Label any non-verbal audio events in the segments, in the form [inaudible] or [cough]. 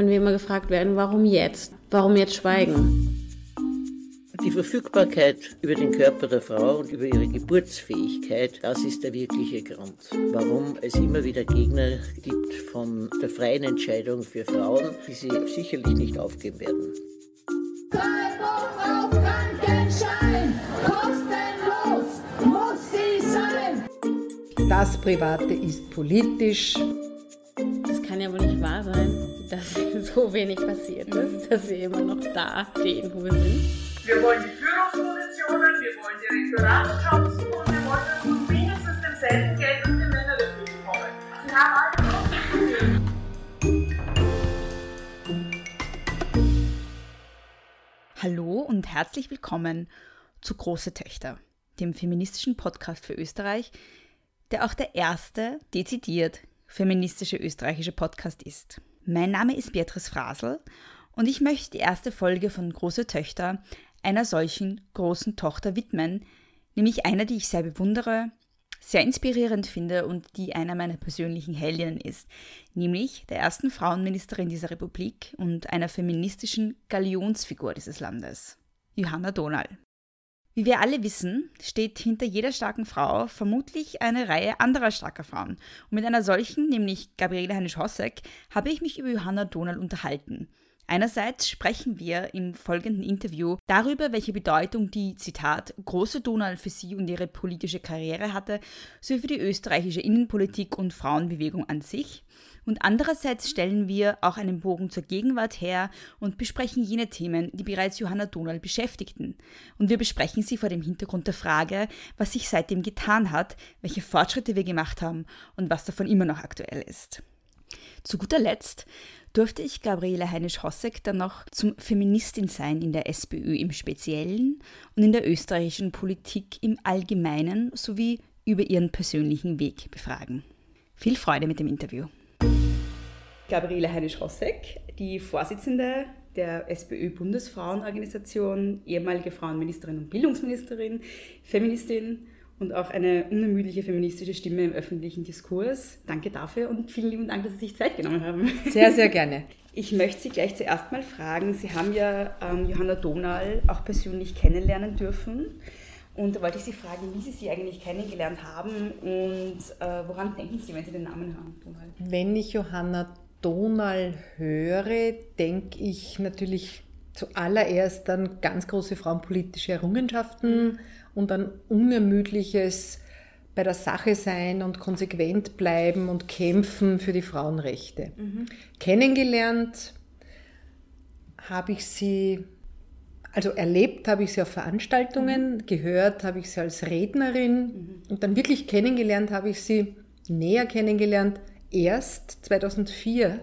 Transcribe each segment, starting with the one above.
wenn wir immer gefragt werden, warum jetzt? Warum jetzt schweigen? Die Verfügbarkeit über den Körper der Frau und über ihre Geburtsfähigkeit, das ist der wirkliche Grund, warum es immer wieder Gegner gibt von der freien Entscheidung für Frauen, die sie sicherlich nicht aufgeben werden. Treibung auf Krankenschein, kostenlos muss sie sein. Das Private ist politisch. Es kann ja wohl nicht wahr sein, dass so wenig passiert ist, dass wir immer noch da stehen, wo wir sind. Wir wollen die Führungspositionen, wir wollen die Rektoratsjobs und wir wollen das zu mindestens demselben Geld, das die Männer dafür bekommen. Sie haben alle Grund Hallo und herzlich willkommen zu Große Töchter, dem feministischen Podcast für Österreich, der auch der erste dezidiert feministische österreichische Podcast ist. Mein Name ist Beatrice Frasel und ich möchte die erste Folge von Große Töchter einer solchen großen Tochter widmen, nämlich einer, die ich sehr bewundere, sehr inspirierend finde und die einer meiner persönlichen Heldinnen ist, nämlich der ersten Frauenministerin dieser Republik und einer feministischen Galionsfigur dieses Landes, Johanna Donal. Wie wir alle wissen, steht hinter jeder starken Frau vermutlich eine Reihe anderer starker Frauen. Und mit einer solchen, nämlich Gabriele Heinisch-Hossek, habe ich mich über Johanna Donal unterhalten – Einerseits sprechen wir im folgenden Interview darüber, welche Bedeutung die, Zitat, große Donau für sie und ihre politische Karriere hatte, sowie für die österreichische Innenpolitik und Frauenbewegung an sich. Und andererseits stellen wir auch einen Bogen zur Gegenwart her und besprechen jene Themen, die bereits Johanna Donal beschäftigten. Und wir besprechen sie vor dem Hintergrund der Frage, was sich seitdem getan hat, welche Fortschritte wir gemacht haben und was davon immer noch aktuell ist. Zu guter Letzt durfte ich Gabriele Heinisch-Hossek dann noch zum Feministin-Sein in der SPÖ im Speziellen und in der österreichischen Politik im Allgemeinen sowie über ihren persönlichen Weg befragen. Viel Freude mit dem Interview. Gabriele Heinisch-Hossek, die Vorsitzende der SPÖ-Bundesfrauenorganisation, ehemalige Frauenministerin und Bildungsministerin, Feministin und auch eine unermüdliche feministische Stimme im öffentlichen Diskurs. Danke dafür und vielen lieben Dank, dass Sie sich Zeit genommen haben. Sehr, sehr gerne. Ich möchte Sie gleich zuerst mal fragen, Sie haben ja ähm, Johanna Donal auch persönlich kennenlernen dürfen. Und da wollte ich Sie fragen, wie Sie sie eigentlich kennengelernt haben und äh, woran denken Sie, wenn Sie den Namen hören? Wenn ich Johanna Donal höre, denke ich natürlich zuallererst an ganz große frauenpolitische Errungenschaften. Mhm und ein unermüdliches bei der Sache sein und konsequent bleiben und kämpfen für die Frauenrechte. Mhm. Kennengelernt habe ich sie, also erlebt habe ich sie auf Veranstaltungen, mhm. gehört habe ich sie als Rednerin mhm. und dann wirklich kennengelernt habe ich sie, näher kennengelernt, erst 2004,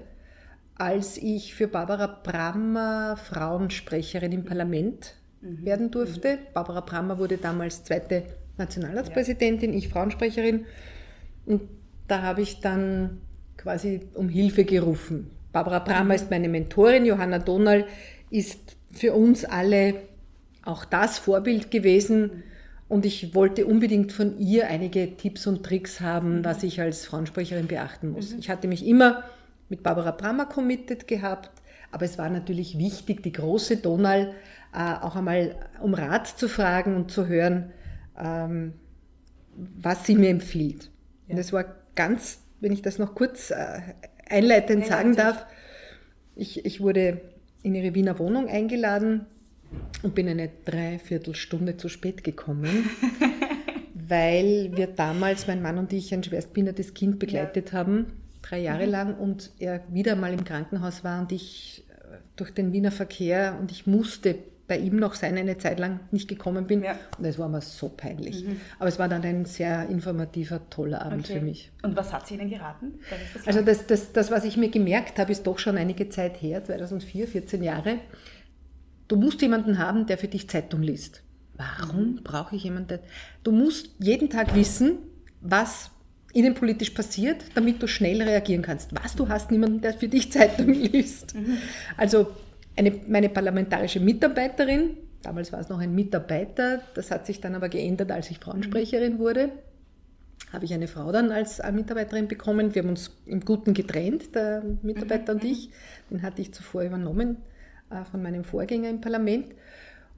als ich für Barbara Brammer Frauensprecherin im Parlament mhm. werden durfte. Barbara Brammer wurde damals zweite Nationalratspräsidentin, ja. ich Frauensprecherin. Und da habe ich dann quasi um Hilfe gerufen. Barbara Brammer ist meine Mentorin, Johanna Donal ist für uns alle auch das Vorbild gewesen. Und ich wollte unbedingt von ihr einige Tipps und Tricks haben, mhm. was ich als Frauensprecherin beachten muss. Mhm. Ich hatte mich immer mit Barbara Brammer committed gehabt, aber es war natürlich wichtig, die große Donal äh, auch einmal um Rat zu fragen und zu hören, ähm, was sie mir empfiehlt. Ja. Und es war ganz, wenn ich das noch kurz äh, einleitend ja, sagen darf, ich, ich wurde in ihre Wiener Wohnung eingeladen und bin eine Dreiviertelstunde zu spät gekommen, [laughs] weil wir damals, mein Mann und ich, ein schwerstbehindertes Kind begleitet ja. haben, drei Jahre mhm. lang, und er wieder mal im Krankenhaus war und ich äh, durch den Wiener Verkehr und ich musste bei ihm noch sein, eine Zeit lang nicht gekommen bin. Ja. Und das war mir so peinlich. Mhm. Aber es war dann ein sehr informativer, toller Abend okay. für mich. Und was hat sie Ihnen geraten? Das also das, das, das, was ich mir gemerkt habe, ist doch schon einige Zeit her, 2004, 14 Jahre. Du musst jemanden haben, der für dich Zeitung liest. Warum mhm. brauche ich jemanden? Du musst jeden Tag wissen, was innenpolitisch passiert, damit du schnell reagieren kannst. Was du hast, niemanden, der für dich Zeitung [laughs] liest. Mhm. Also eine, meine parlamentarische Mitarbeiterin, damals war es noch ein Mitarbeiter, das hat sich dann aber geändert, als ich Frauensprecherin wurde, habe ich eine Frau dann als Mitarbeiterin bekommen. Wir haben uns im Guten getrennt, der Mitarbeiter und ich. Den hatte ich zuvor übernommen äh, von meinem Vorgänger im Parlament.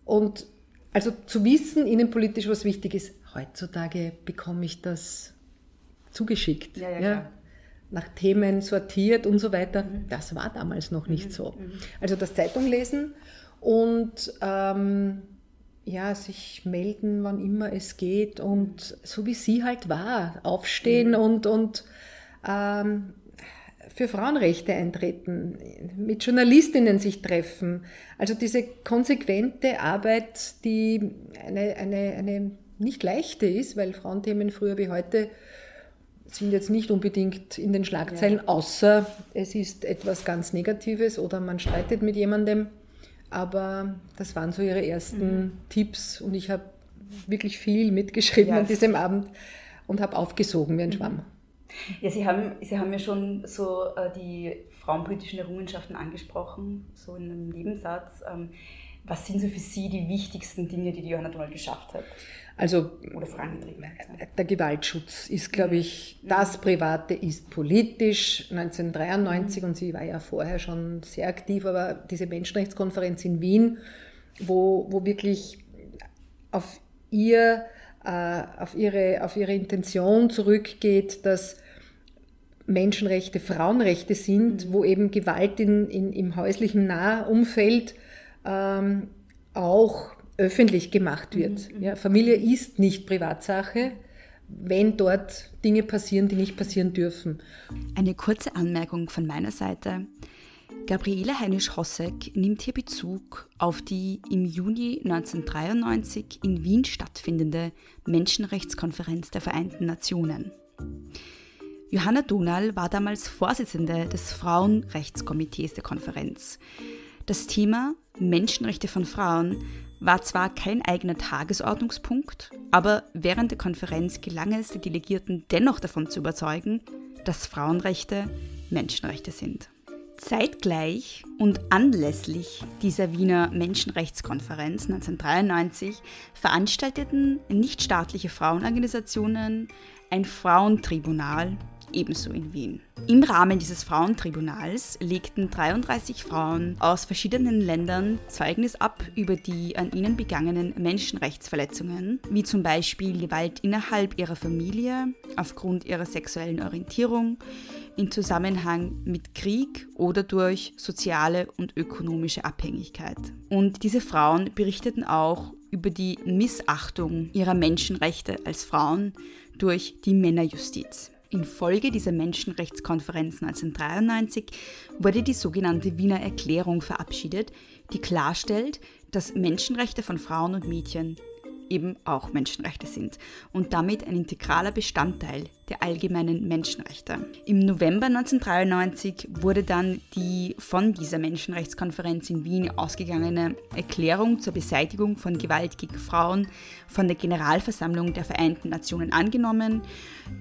Und also zu wissen, innenpolitisch was wichtig ist, heutzutage bekomme ich das zugeschickt. Ja, ja, klar. Nach Themen sortiert und so weiter. Das war damals noch nicht so. Also das Zeitung lesen und ähm, ja, sich melden, wann immer es geht und so wie sie halt war, aufstehen und, und ähm, für Frauenrechte eintreten, mit Journalistinnen sich treffen. Also diese konsequente Arbeit, die eine, eine, eine nicht leichte ist, weil Frauenthemen früher wie heute sind jetzt nicht unbedingt in den Schlagzeilen, außer es ist etwas ganz Negatives oder man streitet mit jemandem. Aber das waren so ihre ersten Tipps und ich habe wirklich viel mitgeschrieben Ja. an diesem Abend und habe aufgesogen wie ein Schwamm. Ja, Sie haben, Sie haben ja schon so äh, die frauenpolitischen Errungenschaften angesprochen, so in einem Nebensatz. Ähm, was sind so für Sie die wichtigsten Dinge, die die Johanna Donald geschafft hat Also hat? der Gewaltschutz ist, glaube ich, das Private ist politisch. 1993 und sie war ja vorher schon sehr aktiv, aber diese Menschenrechtskonferenz in Wien, wo, wo wirklich auf ihr, äh, auf ihre, auf ihre Intention zurückgeht, dass Menschenrechte Frauenrechte sind, wo eben Gewalt in, in, im häuslichen Nahumfeld ähm, auch öffentlich gemacht wird. Ja, Familie ist nicht Privatsache, wenn dort Dinge passieren, die nicht passieren dürfen. Eine kurze Anmerkung von meiner Seite. Gabriele Heinisch-Hossek nimmt hier Bezug auf die im Juni 1993 in Wien stattfindende Menschenrechtskonferenz der Vereinten Nationen. Johanna Donal war damals Vorsitzende des Frauenrechtskomitees der Konferenz. Das Thema Menschenrechte von Frauen war zwar kein eigener Tagesordnungspunkt, aber während der Konferenz gelang es den Delegierten dennoch davon zu überzeugen, dass Frauenrechte Menschenrechte sind. Zeitgleich und anlässlich dieser Wiener Menschenrechtskonferenz 1993 veranstalteten nichtstaatliche Frauenorganisationen ein Frauentribunal ebenso in Wien. Im Rahmen dieses Frauentribunals legten 33 Frauen aus verschiedenen Ländern Zeugnis ab über die an ihnen begangenen Menschenrechtsverletzungen, wie zum Beispiel Gewalt innerhalb ihrer Familie aufgrund ihrer sexuellen Orientierung, in Zusammenhang mit Krieg oder durch soziale und ökonomische Abhängigkeit. Und diese Frauen berichteten auch über die Missachtung ihrer Menschenrechte als Frauen durch die Männerjustiz. Infolge dieser Menschenrechtskonferenz 1993 wurde die sogenannte Wiener Erklärung verabschiedet, die klarstellt, dass Menschenrechte von Frauen und Mädchen eben auch Menschenrechte sind und damit ein integraler Bestandteil der allgemeinen Menschenrechte. Im November 1993 wurde dann die von dieser Menschenrechtskonferenz in Wien ausgegangene Erklärung zur Beseitigung von Gewalt gegen Frauen von der Generalversammlung der Vereinten Nationen angenommen.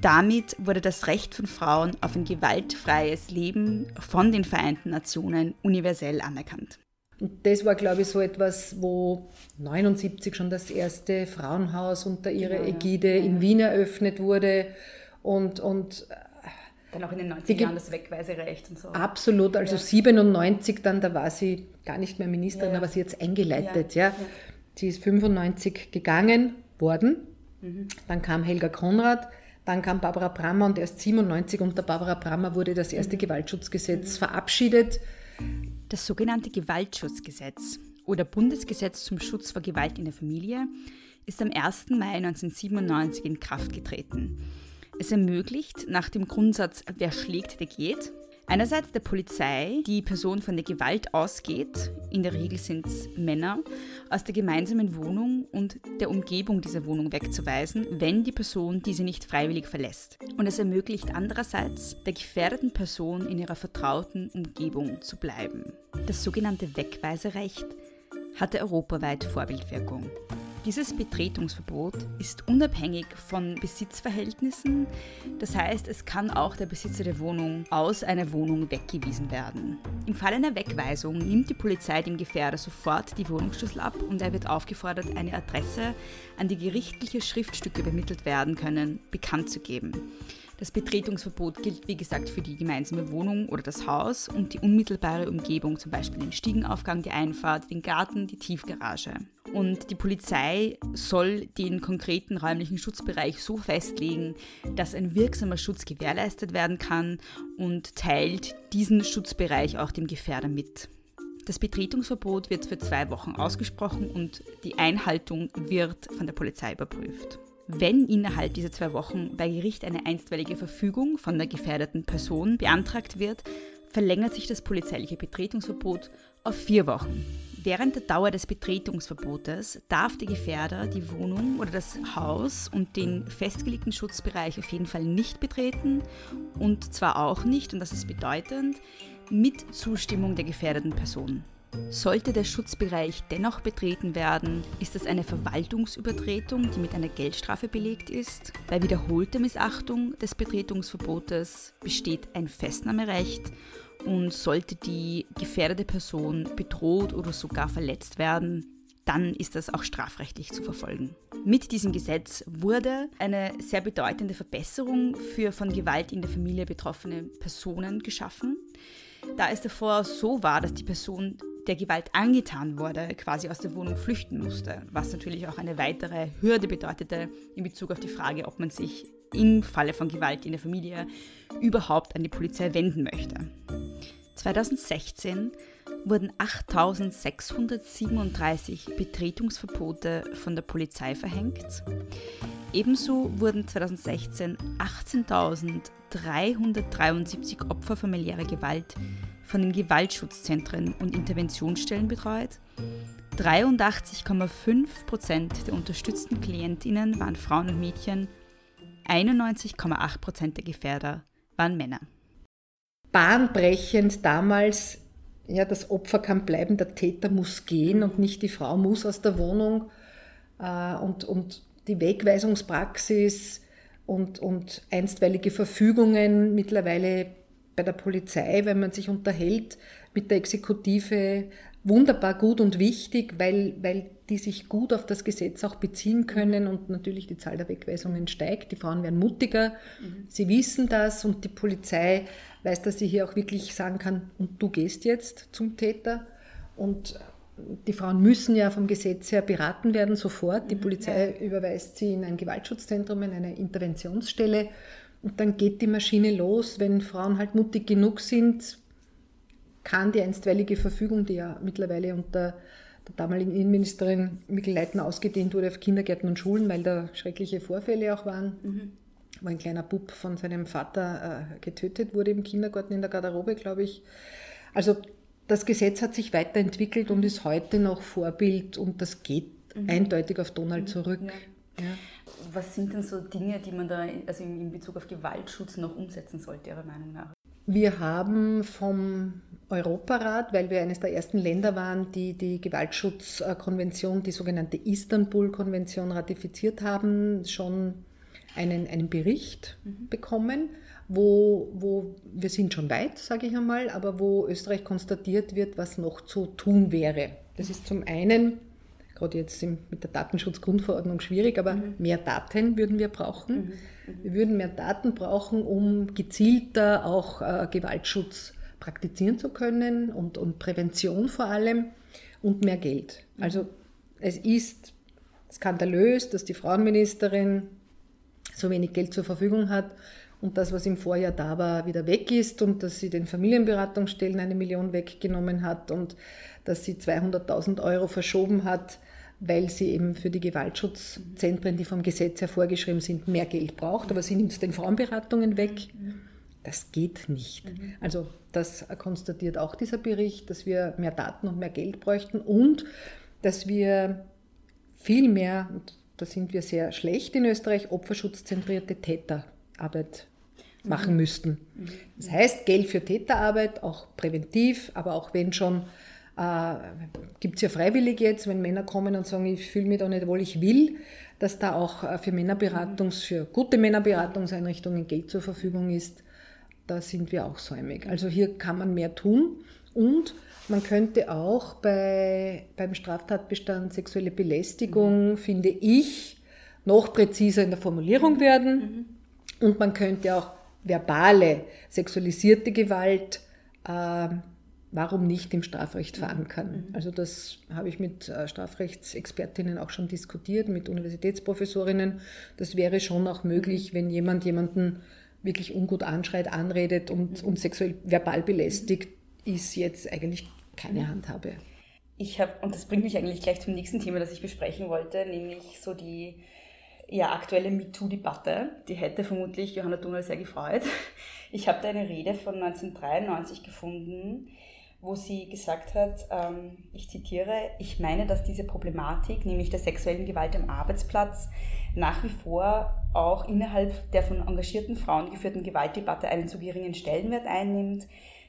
Damit wurde das Recht von Frauen auf ein gewaltfreies Leben von den Vereinten Nationen universell anerkannt. Und das war, glaube ich, so etwas, wo 79 schon das erste Frauenhaus unter ihrer Ägide in Wien eröffnet wurde. Und, und Dann auch in den 90er Die Ge- Jahren das Wegweiserecht und so. absolut, also 97 dann, da war sie gar nicht mehr Ministerin, Ja. aber sie jetzt eingeleitet. Ja, Ja, ja. Sie ist 95 gegangen worden. Mhm. Dann kam Helga Konrad, dann kam Barbara Brammer und erst 97 unter Barbara Brammer wurde das erste Mhm. Gewaltschutzgesetz verabschiedet. Das sogenannte Gewaltschutzgesetz oder Bundesgesetz zum Schutz vor Gewalt in der Familie ist am 1. Mai 1997 in Kraft getreten. Es ermöglicht nach dem Grundsatz Wer schlägt, der geht, einerseits der Polizei, die Person von der Gewalt ausgeht, in der Regel sind es Männer, aus der gemeinsamen Wohnung und der Umgebung dieser Wohnung wegzuweisen, wenn die Person diese nicht freiwillig verlässt. Und es ermöglicht andererseits der gefährdeten Person in ihrer vertrauten Umgebung zu bleiben. Das sogenannte Wegweiserecht hatte europaweit Vorbildwirkung. Dieses Betretungsverbot ist unabhängig von Besitzverhältnissen. Das heißt, es kann auch der Besitzer der Wohnung aus einer Wohnung weggewiesen werden. Im Fall einer Wegweisung nimmt die Polizei dem Gefährder sofort die Wohnungsschlüssel ab und er wird aufgefordert, eine Adresse, an die gerichtliche Schriftstücke übermittelt werden können, bekannt zu geben. Das Betretungsverbot gilt, wie gesagt, für die gemeinsame Wohnung oder das Haus und die unmittelbare Umgebung, zum Beispiel den Stiegenaufgang, die Einfahrt, den Garten, die Tiefgarage. Und die Polizei soll den konkreten räumlichen Schutzbereich so festlegen, dass ein wirksamer Schutz gewährleistet werden kann und teilt diesen Schutzbereich auch dem Gefährder mit. Das Betretungsverbot wird für zwei Wochen ausgesprochen und die Einhaltung wird von der Polizei überprüft. Wenn innerhalb dieser zwei Wochen bei Gericht eine einstweilige Verfügung von der gefährdeten Person beantragt wird, verlängert sich das polizeiliche Betretungsverbot auf vier Wochen. Während der Dauer des Betretungsverbotes darf der Gefährder die Wohnung oder das Haus und den festgelegten Schutzbereich auf jeden Fall nicht betreten und zwar auch nicht, und das ist bedeutend, mit Zustimmung der gefährdeten Person. Sollte der Schutzbereich dennoch betreten werden, ist das eine Verwaltungsübertretung, die mit einer Geldstrafe belegt ist. Bei wiederholter Missachtung des Betretungsverbotes besteht ein Festnahmerecht und sollte die gefährdete Person bedroht oder sogar verletzt werden, dann ist das auch strafrechtlich zu verfolgen. Mit diesem Gesetz wurde eine sehr bedeutende Verbesserung für von Gewalt in der Familie betroffene Personen geschaffen. Da es davor so war, dass die Person der Gewalt angetan wurde, quasi aus der Wohnung flüchten musste, was natürlich auch eine weitere Hürde bedeutete in Bezug auf die Frage, ob man sich im Falle von Gewalt in der Familie überhaupt an die Polizei wenden möchte. 2016 wurden 8637 Betretungsverbote von der Polizei verhängt. Ebenso wurden 2016 18.373 Opfer familiärer Gewalt von den Gewaltschutzzentren und Interventionsstellen betreut. 83,5 Prozent der unterstützten Klientinnen waren Frauen und Mädchen, 91,8 Prozent der Gefährder waren Männer. Bahnbrechend damals, ja, das Opfer kann bleiben, der Täter muss gehen und nicht die Frau muss aus der Wohnung. Äh, und, und die Wegweisungspraxis und, und einstweilige Verfügungen mittlerweile bei der Polizei, wenn man sich unterhält mit der Exekutive, wunderbar gut und wichtig, weil, weil die sich gut auf das Gesetz auch beziehen können und natürlich die Zahl der Wegweisungen steigt. Die Frauen werden mutiger, mhm. sie wissen das und die Polizei weiß, dass sie hier auch wirklich sagen kann, und du gehst jetzt zum Täter. Und die Frauen müssen ja vom Gesetz her beraten werden, sofort. Die mhm. Polizei überweist sie in ein Gewaltschutzzentrum, in eine Interventionsstelle und dann geht die Maschine los. Wenn Frauen halt mutig genug sind, kann die einstweilige Verfügung, die ja mittlerweile unter der damaligen Innenministerin Mikkel Leitner ausgedehnt wurde auf Kindergärten und Schulen, weil da schreckliche Vorfälle auch waren, mhm. wo ein kleiner Bub von seinem Vater äh, getötet wurde im Kindergarten, in der Garderobe, glaube ich. Also das Gesetz hat sich weiterentwickelt und ist heute noch Vorbild und das geht mhm. eindeutig auf Donald mhm. zurück. Ja. Ja. Was sind denn so Dinge, die man da also in Bezug auf Gewaltschutz noch umsetzen sollte, Ihrer Meinung nach? Wir haben vom Europarat, weil wir eines der ersten Länder waren, die die Gewaltschutzkonvention, die sogenannte Istanbul-Konvention ratifiziert haben, schon einen, einen Bericht mhm. bekommen, wo, wo wir sind schon weit, sage ich einmal, aber wo Österreich konstatiert wird, was noch zu tun wäre. Das ist zum einen gerade jetzt mit der Datenschutzgrundverordnung schwierig, aber mhm. mehr Daten würden wir brauchen. Mhm. Wir würden mehr Daten brauchen, um gezielter auch äh, Gewaltschutz praktizieren zu können und, und Prävention vor allem und mehr Geld. Mhm. Also es ist skandalös, dass die Frauenministerin so wenig Geld zur Verfügung hat und das, was im Vorjahr da war, wieder weg ist und dass sie den Familienberatungsstellen eine Million weggenommen hat und dass sie 200.000 Euro verschoben hat weil sie eben für die Gewaltschutzzentren, die vom Gesetz her vorgeschrieben sind, mehr Geld braucht. Aber sie nimmt es den Frauenberatungen weg. Das geht nicht. Also das konstatiert auch dieser Bericht, dass wir mehr Daten und mehr Geld bräuchten und dass wir viel mehr, und da sind wir sehr schlecht in Österreich, opferschutzzentrierte Täterarbeit machen müssten. Das heißt, Geld für Täterarbeit, auch präventiv, aber auch wenn schon Äh, Gibt es ja freiwillig jetzt, wenn Männer kommen und sagen, ich fühle mich da nicht wohl, ich will, dass da auch äh, für Männerberatungs-, für gute Männerberatungseinrichtungen Geld zur Verfügung ist. Da sind wir auch säumig. Also hier kann man mehr tun und man könnte auch bei, beim Straftatbestand sexuelle Belästigung, mhm. finde ich, noch präziser in der Formulierung werden. Mhm. Und man könnte auch verbale, sexualisierte Gewalt, äh, warum nicht im Strafrecht verankern. Mhm. Also das habe ich mit äh, Strafrechtsexpertinnen auch schon diskutiert, mit Universitätsprofessorinnen. Das wäre schon auch möglich, wenn jemand jemanden wirklich ungut anschreit, anredet und, und sexuell verbal belästigt, ist jetzt eigentlich keine Handhabe. Ich habe, und das bringt mich eigentlich gleich zum nächsten Thema, das ich besprechen wollte, nämlich so die ja, aktuelle MeToo-Debatte. Die hätte vermutlich Johanna Dungal sehr gefreut. Ich habe da eine Rede von 1993 gefunden, wo sie gesagt hat, ähm, ich zitiere, ich meine, dass diese Problematik, nämlich der sexuellen Gewalt am Arbeitsplatz, nach wie vor auch innerhalb der von engagierten Frauen geführten Gewaltdebatte einen zu geringen Stellenwert einnimmt.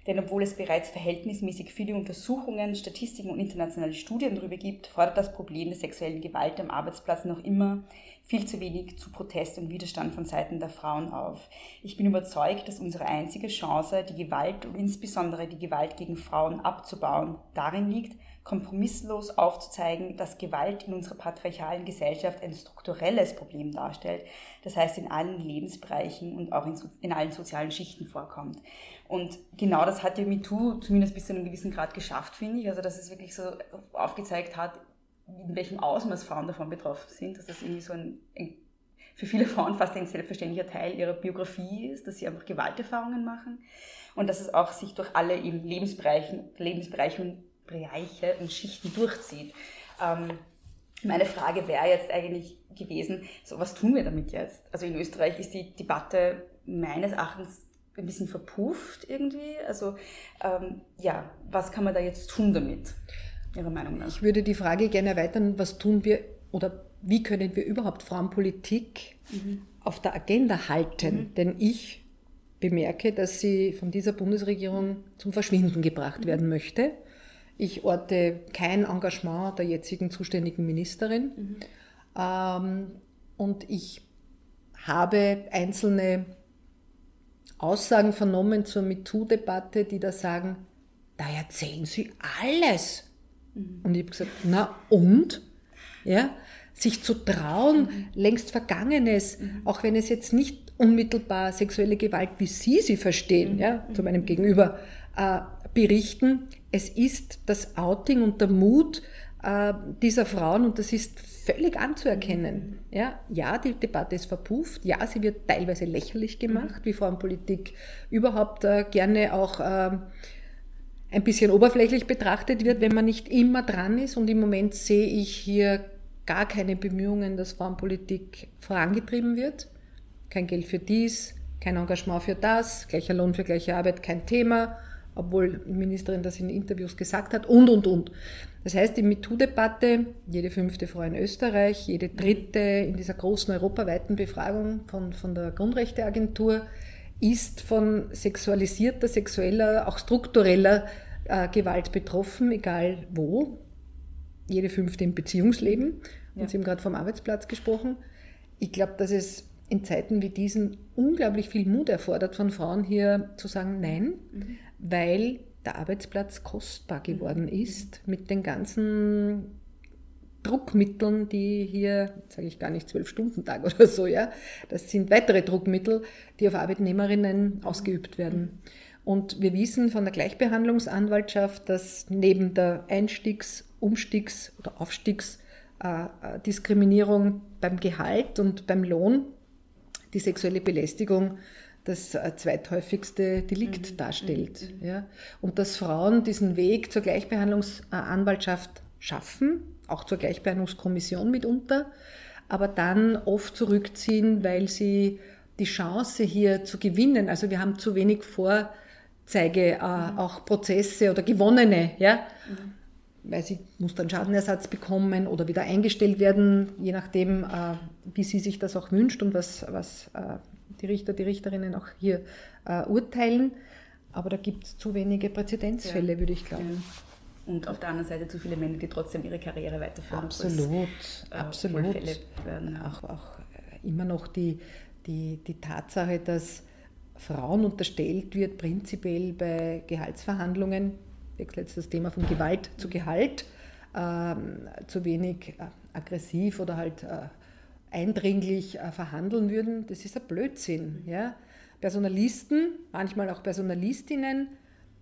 Denn obwohl es bereits verhältnismäßig viele Untersuchungen, Statistiken und internationale Studien darüber gibt, fordert das Problem der sexuellen Gewalt am Arbeitsplatz noch immer viel zu wenig zu Protest und Widerstand von Seiten der Frauen auf. Ich bin überzeugt, dass unsere einzige Chance, die Gewalt und insbesondere die Gewalt gegen Frauen abzubauen, darin liegt, kompromisslos aufzuzeigen, dass Gewalt in unserer patriarchalen Gesellschaft ein strukturelles Problem darstellt, das heißt in allen Lebensbereichen und auch in, in allen sozialen Schichten vorkommt. Und genau das hat ja MeToo zumindest bis zu einem gewissen Grad geschafft, finde ich. Also, dass es wirklich so aufgezeigt hat, in welchem Ausmaß Frauen davon betroffen sind, dass das irgendwie so ein, ein für viele Frauen fast ein selbstverständlicher Teil ihrer Biografie ist, dass sie einfach Gewalterfahrungen machen und dass es auch sich durch alle eben Lebensbereiche, Lebensbereiche und Bereiche und Schichten durchzieht. Ähm, meine Frage wäre jetzt eigentlich gewesen, so was tun wir damit jetzt? Also in Österreich ist die Debatte meines Erachtens ein bisschen verpufft irgendwie. Also ähm, ja, was kann man da jetzt tun damit? Ihrer Meinung nach? Ich würde die Frage gerne erweitern, was tun wir oder wie können wir überhaupt Frauenpolitik mhm. auf der Agenda halten? Mhm. Denn ich bemerke, dass sie von dieser Bundesregierung zum Verschwinden gebracht mhm. werden möchte. Ich orte kein Engagement der jetzigen zuständigen Ministerin. Mhm. Ähm, und ich habe einzelne Aussagen vernommen zur MeToo-Debatte, die da sagen, da erzählen Sie alles. Mhm. Und ich habe gesagt, na und? Ja, sich zu trauen, mhm. längst Vergangenes, mhm. auch wenn es jetzt nicht unmittelbar sexuelle Gewalt, wie Sie sie verstehen, mhm. ja, zu meinem Gegenüber, äh, berichten. Es ist das Outing und der Mut äh, dieser Frauen und das ist völlig anzuerkennen. Mhm. Ja, ja, die Debatte ist verpufft, ja, sie wird teilweise lächerlich gemacht, wie Frauenpolitik überhaupt äh, gerne auch äh, ein bisschen oberflächlich betrachtet wird, wenn man nicht immer dran ist. Und im Moment sehe ich hier gar keine Bemühungen, dass Frauenpolitik vorangetrieben wird. Kein Geld für dies, kein Engagement für das, gleicher Lohn für gleiche Arbeit, kein Thema, obwohl die Ministerin das in Interviews gesagt hat und, und, und. Das heißt, die MeToo-Debatte, jede fünfte Frau in Österreich, jede dritte in dieser großen europaweiten Befragung von, von der Grundrechteagentur, ist von sexualisierter, sexueller, auch struktureller äh, Gewalt betroffen, egal wo. Jede fünfte im Beziehungsleben. Ja. Und Sie haben gerade vom Arbeitsplatz gesprochen. Ich glaube, dass es in Zeiten wie diesen unglaublich viel Mut erfordert von Frauen hier zu sagen Nein, mhm. weil der Arbeitsplatz kostbar geworden mhm. ist mit den ganzen Druckmitteln, die hier, sage ich gar nicht, zwölf Stunden Tag oder so, ja, das sind weitere Druckmittel, die auf Arbeitnehmerinnen ausgeübt werden. Und wir wissen von der Gleichbehandlungsanwaltschaft, dass neben der Einstiegs-, Umstiegs- oder Aufstiegsdiskriminierung beim Gehalt und beim Lohn die sexuelle Belästigung das äh, zweithäufigste Delikt mhm. darstellt. Mhm. Ja. Und dass Frauen diesen Weg zur Gleichbehandlungsanwaltschaft schaffen, auch zur Gleichbehandlungskommission mitunter, aber dann oft zurückziehen, weil sie die Chance hier zu gewinnen, also wir haben zu wenig Vorzeige, äh, mhm. auch Prozesse oder gewonnene, ja, mhm. weil sie muss dann Schadenersatz bekommen oder wieder eingestellt werden, je nachdem, äh, wie sie sich das auch wünscht und was, was äh, die Richter, die Richterinnen auch hier äh, urteilen. Aber da gibt es zu wenige Präzedenzfälle, ja. würde ich glauben. Ja. Und auf der anderen Seite zu viele Männer, die trotzdem ihre Karriere weiterführen. Absolut, äh, absolut. Werden. Auch, auch äh, immer noch die, die, die Tatsache, dass Frauen unterstellt wird, prinzipiell bei Gehaltsverhandlungen, jetzt das Thema von Gewalt zu Gehalt, ähm, zu wenig äh, aggressiv oder halt äh, eindringlich äh, verhandeln würden. Das ist ein Blödsinn. Ja? Personalisten, manchmal auch Personalistinnen,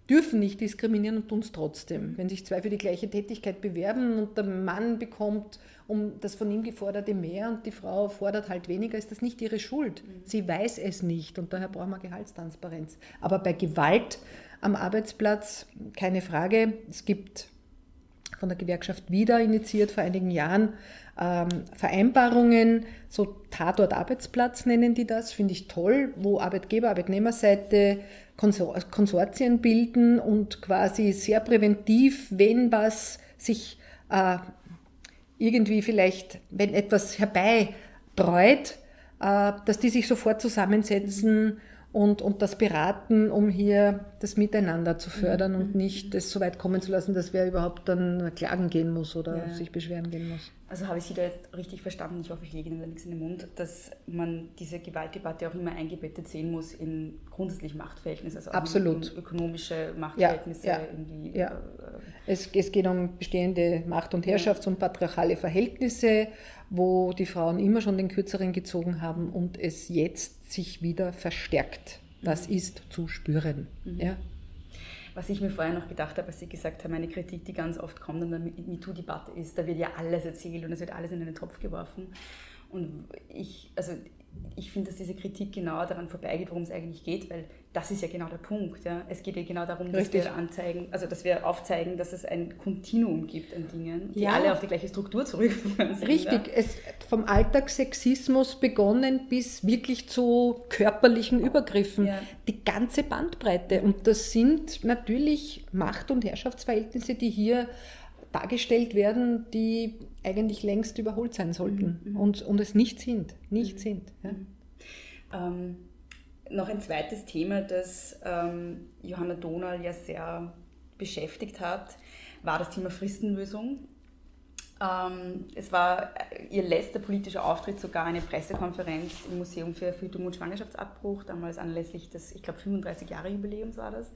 dürfen nicht diskriminieren und tun es trotzdem. Wenn sich zwei für die gleiche Tätigkeit bewerben und der Mann bekommt um das von ihm geforderte mehr und die Frau fordert halt weniger, ist das nicht ihre Schuld. Sie weiß es nicht und daher brauchen wir Gehaltstransparenz. Aber bei Gewalt am Arbeitsplatz keine Frage. Es gibt von der Gewerkschaft wieder initiiert vor einigen Jahren ähm, Vereinbarungen, so Tatort Arbeitsplatz nennen die das, finde ich toll, wo Arbeitgeber, Arbeitnehmerseite Konsortien bilden und quasi sehr präventiv, wenn was sich äh, irgendwie vielleicht, wenn etwas herbeibräut, äh, dass die sich sofort zusammensetzen und, und das beraten, um hier das Miteinander zu fördern und nicht das so weit kommen zu lassen, dass wer überhaupt dann klagen gehen muss oder Ja. sich beschweren gehen muss. Also habe ich Sie da jetzt richtig verstanden, ich hoffe, ich lege Ihnen da nichts in den Mund, dass man diese Gewaltdebatte auch immer eingebettet sehen muss in grundsätzlich Machtverhältnisse, also Absolut. ökonomische Machtverhältnisse, ja, in die ja. äh, Es, es geht um bestehende Macht- und Herrschafts- und patriarchale Verhältnisse, wo die Frauen immer schon den Kürzeren gezogen haben und es jetzt sich wieder verstärkt. Das ist zu spüren. Ja? Was ich mir vorher noch gedacht habe, als Sie gesagt haben, eine Kritik, die ganz oft kommt an der MeToo-Debatte ist, da wird ja alles erzählt und es wird alles in einen Topf geworfen. Und ich, also ich finde, dass diese Kritik genau daran vorbeigeht, worum es eigentlich geht, weil das ist ja genau der Punkt. Ja? Es geht ja genau darum, dass Richtig. wir anzeigen, also dass wir aufzeigen, dass es ein Kontinuum gibt an Dingen, die Ja. alle auf die gleiche Struktur zurückführen sind. Richtig, Ja? es, vom Alltagssexismus begonnen bis wirklich zu körperlichen Übergriffen. Die ganze Bandbreite. Und das sind natürlich Macht- und Herrschaftsverhältnisse, die hier dargestellt werden, die eigentlich längst überholt sein sollten und, und es nicht sind. Nicht sind. Ja. Ähm, noch ein zweites Thema, das ähm, Johanna Donal ja sehr beschäftigt hat, war das Thema Fristenlösung. Ähm, es war äh, ihr letzter politischer Auftritt, sogar eine Pressekonferenz im Museum für Verhütung und Schwangerschaftsabbruch, damals anlässlich des, ich glaube, 35 Jahre Jubiläums war das.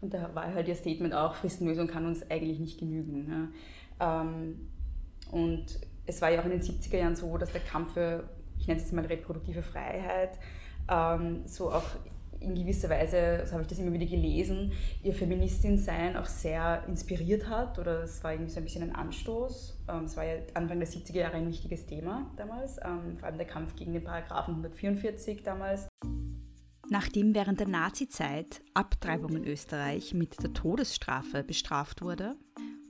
Und da war halt ihr Statement auch, Fristenlösung kann uns eigentlich nicht genügen. Ja. Ähm, und es war ja auch in den 70er Jahren so, dass der Kampf für, ich nenne es jetzt mal reproduktive Freiheit, ähm, so auch in gewisser Weise, so habe ich das immer wieder gelesen, ihr Feministin-Sein auch sehr inspiriert hat oder es war irgendwie so ein bisschen ein Anstoß. Ähm, es war ja Anfang der 70er Jahre ein wichtiges Thema damals, ähm, vor allem der Kampf gegen den Paragraphen 144 damals. Nachdem während der Nazizeit Abtreibung in Österreich mit der Todesstrafe bestraft wurde,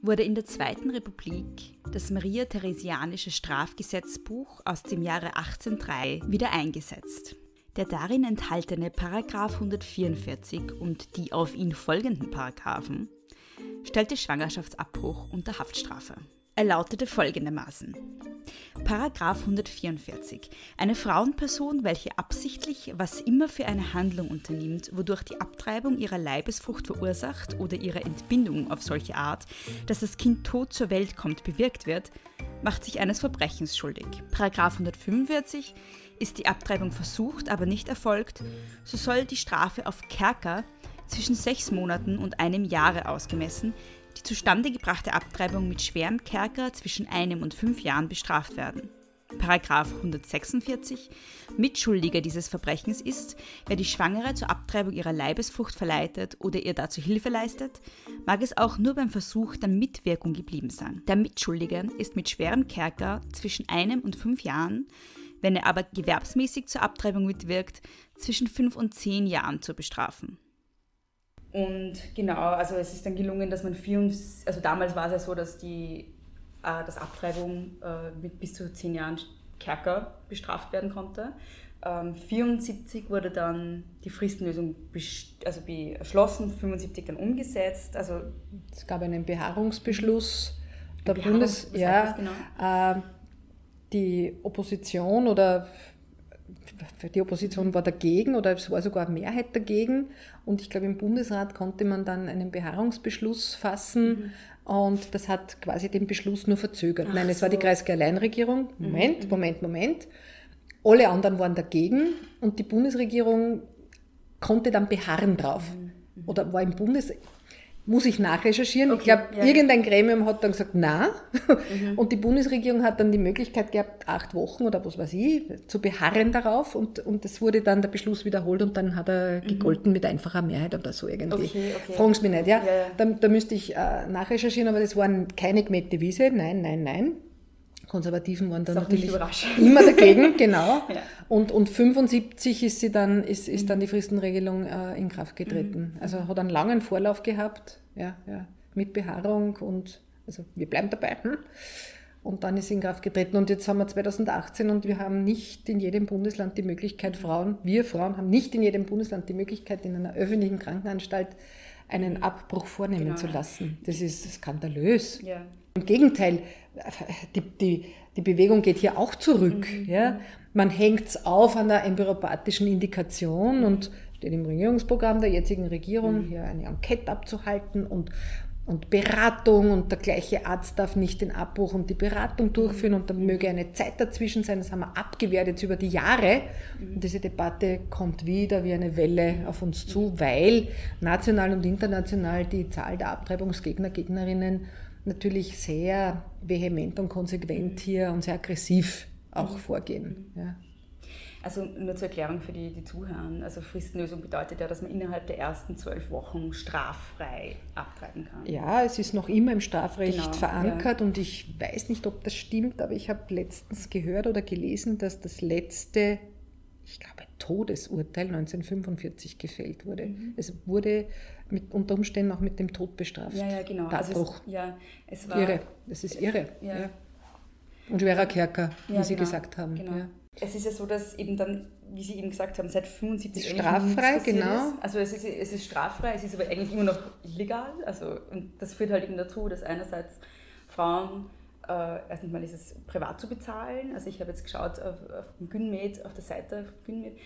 wurde in der Zweiten Republik das Maria-Theresianische Strafgesetzbuch aus dem Jahre 1803 wieder eingesetzt. Der darin enthaltene Paragraph 144 und die auf ihn folgenden Paragraphen stellte Schwangerschaftsabbruch unter Haftstrafe. Er lautete folgendermaßen. Paragraph 144. Eine Frauenperson, welche absichtlich was immer für eine Handlung unternimmt, wodurch die Abtreibung ihrer Leibesfrucht verursacht oder ihre Entbindung auf solche Art, dass das Kind tot zur Welt kommt, bewirkt wird, macht sich eines Verbrechens schuldig. Paragraph 145. Ist die Abtreibung versucht, aber nicht erfolgt, so soll die Strafe auf Kerker zwischen sechs Monaten und einem Jahre ausgemessen, die zustande gebrachte Abtreibung mit schwerem Kerker zwischen einem und fünf Jahren bestraft werden. Paragraph 146. Mitschuldiger dieses Verbrechens ist, wer die Schwangere zur Abtreibung ihrer Leibesfrucht verleitet oder ihr dazu Hilfe leistet, mag es auch nur beim Versuch der Mitwirkung geblieben sein. Der Mitschuldige ist mit schwerem Kerker zwischen einem und fünf Jahren, wenn er aber gewerbsmäßig zur Abtreibung mitwirkt, zwischen fünf und zehn Jahren zu bestrafen. Und genau, also es ist dann gelungen, dass man 74, also damals war es ja so, dass die äh, dass Abtreibung äh, mit bis zu zehn Jahren Kerker bestraft werden konnte. Ähm, 74 wurde dann die Fristenlösung also beschlossen, 75 dann umgesetzt. Also Es gab einen Beharrungsbeschluss der Beharrungs- Bundes... Ja, genau? äh, die Opposition oder die Opposition war dagegen oder es war sogar eine Mehrheit dagegen. Und ich glaube, im Bundesrat konnte man dann einen Beharrungsbeschluss fassen. Mhm. Und das hat quasi den Beschluss nur verzögert. Ach Nein, es so. war die Kreisky-Alleinregierung. Moment, mhm. Moment, Moment. Alle anderen waren dagegen und die Bundesregierung konnte dann beharren drauf. Mhm. Oder war im Bundes, muss ich nachrecherchieren. Okay, ich glaube, ja. irgendein Gremium hat dann gesagt, na. Mhm. Und die Bundesregierung hat dann die Möglichkeit gehabt, acht Wochen oder was weiß ich, zu beharren darauf. Und, und das wurde dann der Beschluss wiederholt und dann hat er mhm. gegolten mit einfacher Mehrheit oder so irgendwie. Okay, okay. Fragen Sie mich nicht, ja. ja, ja. Da, da, müsste ich äh, nachrecherchieren, aber das waren keine gemähte Wiese. Nein, nein, nein. Konservativen waren dann natürlich immer dagegen, [laughs] genau. ja. Und, und 75 ist, sie dann, ist, ist dann die Fristenregelung äh, in Kraft getreten. Mhm. Also hat einen langen Vorlauf gehabt, ja, ja, mit Beharrung und also wir bleiben dabei. Hm? Und dann ist in Kraft getreten. Und jetzt haben wir 2018 und wir haben nicht in jedem Bundesland die Möglichkeit, Frauen, wir Frauen haben nicht in jedem Bundesland die Möglichkeit, in einer öffentlichen Krankenanstalt einen Abbruch vornehmen genau. zu lassen. Das ist skandalös. Ja. Im Gegenteil, die, die, die Bewegung geht hier auch zurück. Mhm. Ja? Man hängt es auf an der embryopathischen Indikation und steht im Regierungsprogramm der jetzigen Regierung, mhm. hier eine Enquete abzuhalten und, und Beratung und der gleiche Arzt darf nicht den Abbruch und die Beratung durchführen und dann möge eine Zeit dazwischen sein. Das haben wir abgewehrt jetzt über die Jahre. Mhm. Und diese Debatte kommt wieder wie eine Welle auf uns zu, weil national und international die Zahl der Abtreibungsgegner, Gegnerinnen natürlich sehr vehement und konsequent mhm. hier und sehr aggressiv auch mhm. vorgehen. Ja. Also nur zur Erklärung für die, die Zuhörer. Also Fristenlösung bedeutet ja, dass man innerhalb der ersten zwölf Wochen straffrei abtreiben kann. Ja, es ist noch immer im Strafrecht genau, verankert ja. und ich weiß nicht, ob das stimmt, aber ich habe letztens gehört oder gelesen, dass das letzte, ich glaube, Todesurteil 1945 gefällt wurde. Mhm. Es wurde mit, unter Umständen auch mit dem Tod bestraft. Ja, ja, genau. Also es, ja, es war irre. Das ist irre. Ja. ja. Und schwerer Kerker, wie ja, Sie genau, gesagt haben. Genau. Ja. Es ist ja so, dass eben dann, wie Sie eben gesagt haben, seit 75 straffrei, genau. Ist. Also es ist, es ist straffrei, es ist aber eigentlich immer noch illegal. Also und das führt halt eben dazu, dass einerseits Frauen äh, erst einmal ist es privat zu bezahlen. Also ich habe jetzt geschaut auf, auf Günmed, auf der Seite auf Günmed,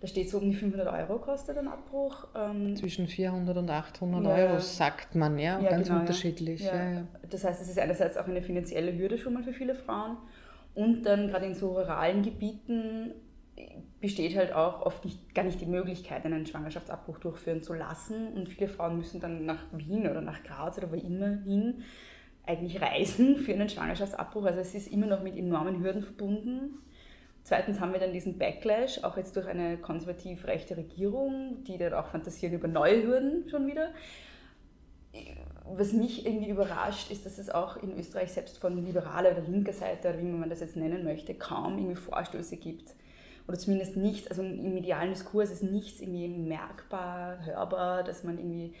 da steht so um die 500 Euro kostet ein Abbruch. Ähm, Zwischen 400 und 800 ja, Euro sagt man, ja, ja ganz genau, unterschiedlich. Ja, das heißt, es ist einerseits auch eine finanzielle Hürde schon mal für viele Frauen und dann gerade in so ruralen Gebieten besteht halt auch oft nicht, gar nicht die Möglichkeit, einen Schwangerschaftsabbruch durchführen zu lassen und viele Frauen müssen dann nach Wien oder nach Graz oder wo immer hin eigentlich reisen für einen Schwangerschaftsabbruch. Also es ist immer noch mit enormen Hürden verbunden. Zweitens haben wir dann diesen Backlash, auch jetzt durch eine konservativ rechte Regierung, die dann auch fantasieren über neue Hürden schon wieder. Was mich irgendwie überrascht, ist, dass es auch in Österreich selbst von liberaler oder linker Seite, oder wie man das jetzt nennen möchte, kaum irgendwie Vorstöße gibt. Oder zumindest nichts, also im medialen Diskurs ist nichts irgendwie merkbar, hörbar, dass man irgendwie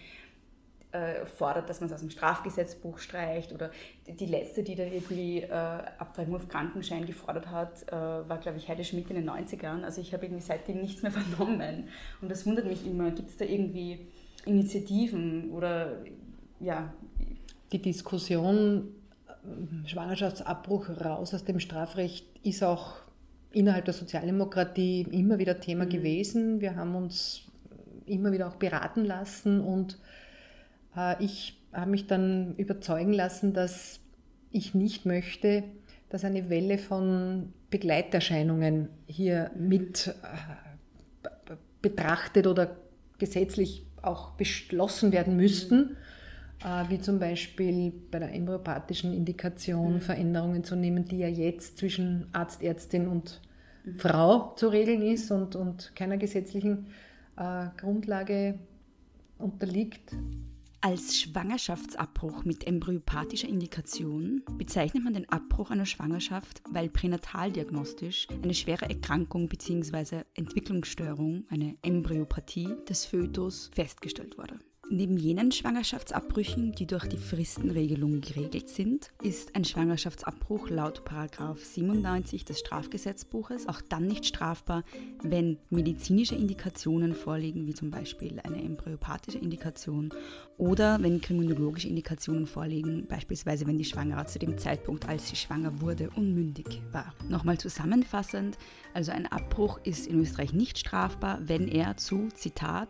äh, fordert, dass man es aus dem Strafgesetzbuch streicht. Oder die letzte, die da irgendwie äh, Abtreibung auf Krankenschein gefordert hat, äh, war, glaube ich, Heide Schmidt in den 90ern. Also ich habe irgendwie seitdem nichts mehr [laughs] vernommen. Und das wundert mich immer. Gibt es da irgendwie Initiativen oder ja? Die Diskussion äh, Schwangerschaftsabbruch raus aus dem Strafrecht ist auch innerhalb der Sozialdemokratie immer wieder Thema mhm. gewesen. Wir haben uns immer wieder auch beraten lassen und äh, ich habe mich dann überzeugen lassen, dass ich nicht möchte, dass eine Welle von Begleiterscheinungen hier mit äh, betrachtet oder gesetzlich auch beschlossen werden müssten, äh, wie zum Beispiel bei der embryopathischen Indikation mhm. Veränderungen zu nehmen, die ja jetzt zwischen Arzt, Ärztin und mhm. Frau zu regeln ist und, und keiner gesetzlichen Grundlage unterliegt. Als Schwangerschaftsabbruch mit embryopathischer Indikation bezeichnet man den Abbruch einer Schwangerschaft, weil pränataldiagnostisch eine schwere Erkrankung bzw. Entwicklungsstörung, eine Embryopathie des Fötus festgestellt wurde. Neben jenen Schwangerschaftsabbrüchen, die durch die Fristenregelung geregelt sind, ist ein Schwangerschaftsabbruch laut 97 des Strafgesetzbuches auch dann nicht strafbar, wenn medizinische Indikationen vorliegen, wie zum Beispiel eine embryopathische Indikation, oder wenn kriminologische Indikationen vorliegen, beispielsweise wenn die Schwangere zu dem Zeitpunkt, als sie schwanger wurde, unmündig war. Nochmal zusammenfassend, also ein Abbruch ist in Österreich nicht strafbar, wenn er zu, Zitat,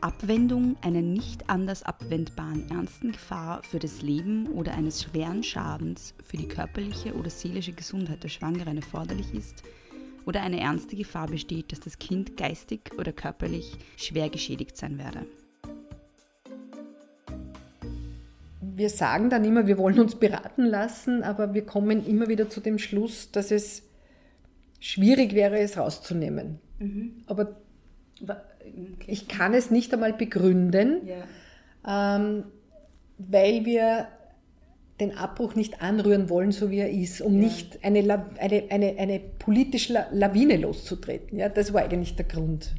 Abwendung einer nicht anders abwendbaren ernsten Gefahr für das Leben oder eines schweren Schadens für die körperliche oder seelische Gesundheit der Schwangeren erforderlich ist oder eine ernste Gefahr besteht, dass das Kind geistig oder körperlich schwer geschädigt sein werde. Wir sagen dann immer, wir wollen uns beraten lassen, aber wir kommen immer wieder zu dem Schluss, dass es schwierig wäre, es rauszunehmen. Mhm. Aber ich kann es nicht einmal begründen, ja. ähm, weil wir den Abbruch nicht anrühren wollen, so wie er ist, um ja. nicht eine, eine, eine, eine politische Lawine loszutreten. Ja, das war eigentlich der Grund.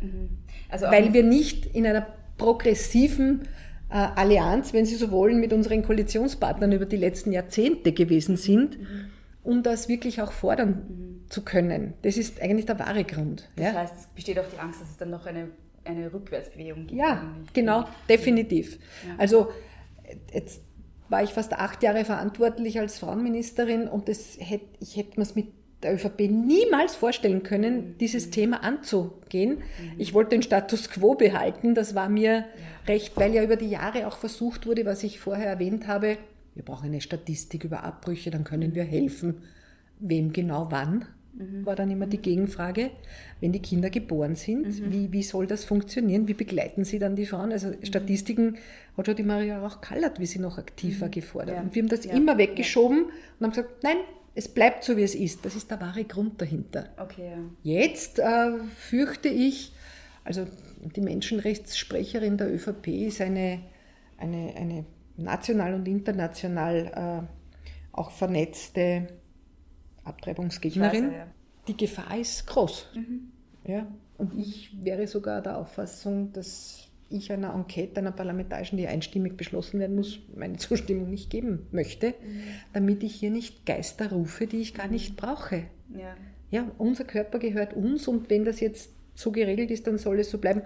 Mhm. Also weil wir nicht in einer progressiven äh, Allianz, wenn Sie so wollen, mit unseren Koalitionspartnern über die letzten Jahrzehnte gewesen sind. Mhm um das wirklich auch fordern mhm. Zu können. Das ist eigentlich der wahre Grund. Das ja? heißt, es besteht auch die Angst, dass es dann noch eine, eine Rückwärtsbewegung gibt. Ja, genau, definitiv. Ja. Also jetzt war ich fast acht Jahre verantwortlich als Frauenministerin und das hätte, ich hätte mir es mit der ÖVP niemals vorstellen können, mhm. dieses. Thema anzugehen. Mhm. Ich wollte den Status quo behalten, das war mir ja. recht, weil ja über die Jahre auch versucht wurde, was ich vorher erwähnt habe, wir brauchen eine Statistik über Abbrüche, dann können wir helfen. Wem genau wann, mhm. war dann immer die Gegenfrage. Wenn die Kinder geboren sind, mhm. wie, wie soll das funktionieren? Wie begleiten sie dann die Frauen? Also mhm. Statistiken hat schon die Maria auch Kallert, wie sie noch aktiv war, mhm. gefordert. Ja. Und wir haben das ja. immer weggeschoben ja. und haben gesagt, nein, es bleibt so, wie es ist. Das ist der wahre Grund dahinter. Okay, Jetzt äh, fürchte ich, also die Menschenrechtssprecherin der ÖVP ist eine, eine, eine national und international äh, auch vernetzte Abtreibungsgegnerin. Ja. Die Gefahr ist groß. Mhm. Ja? Und ich wäre sogar der Auffassung, dass ich einer Enquete, einer parlamentarischen, die einstimmig beschlossen werden muss, meine Zustimmung nicht geben möchte, mhm. damit ich hier nicht Geister rufe, die ich gar nicht brauche. Ja. ja, unser Körper gehört uns und wenn das jetzt so geregelt ist, dann soll es so bleiben.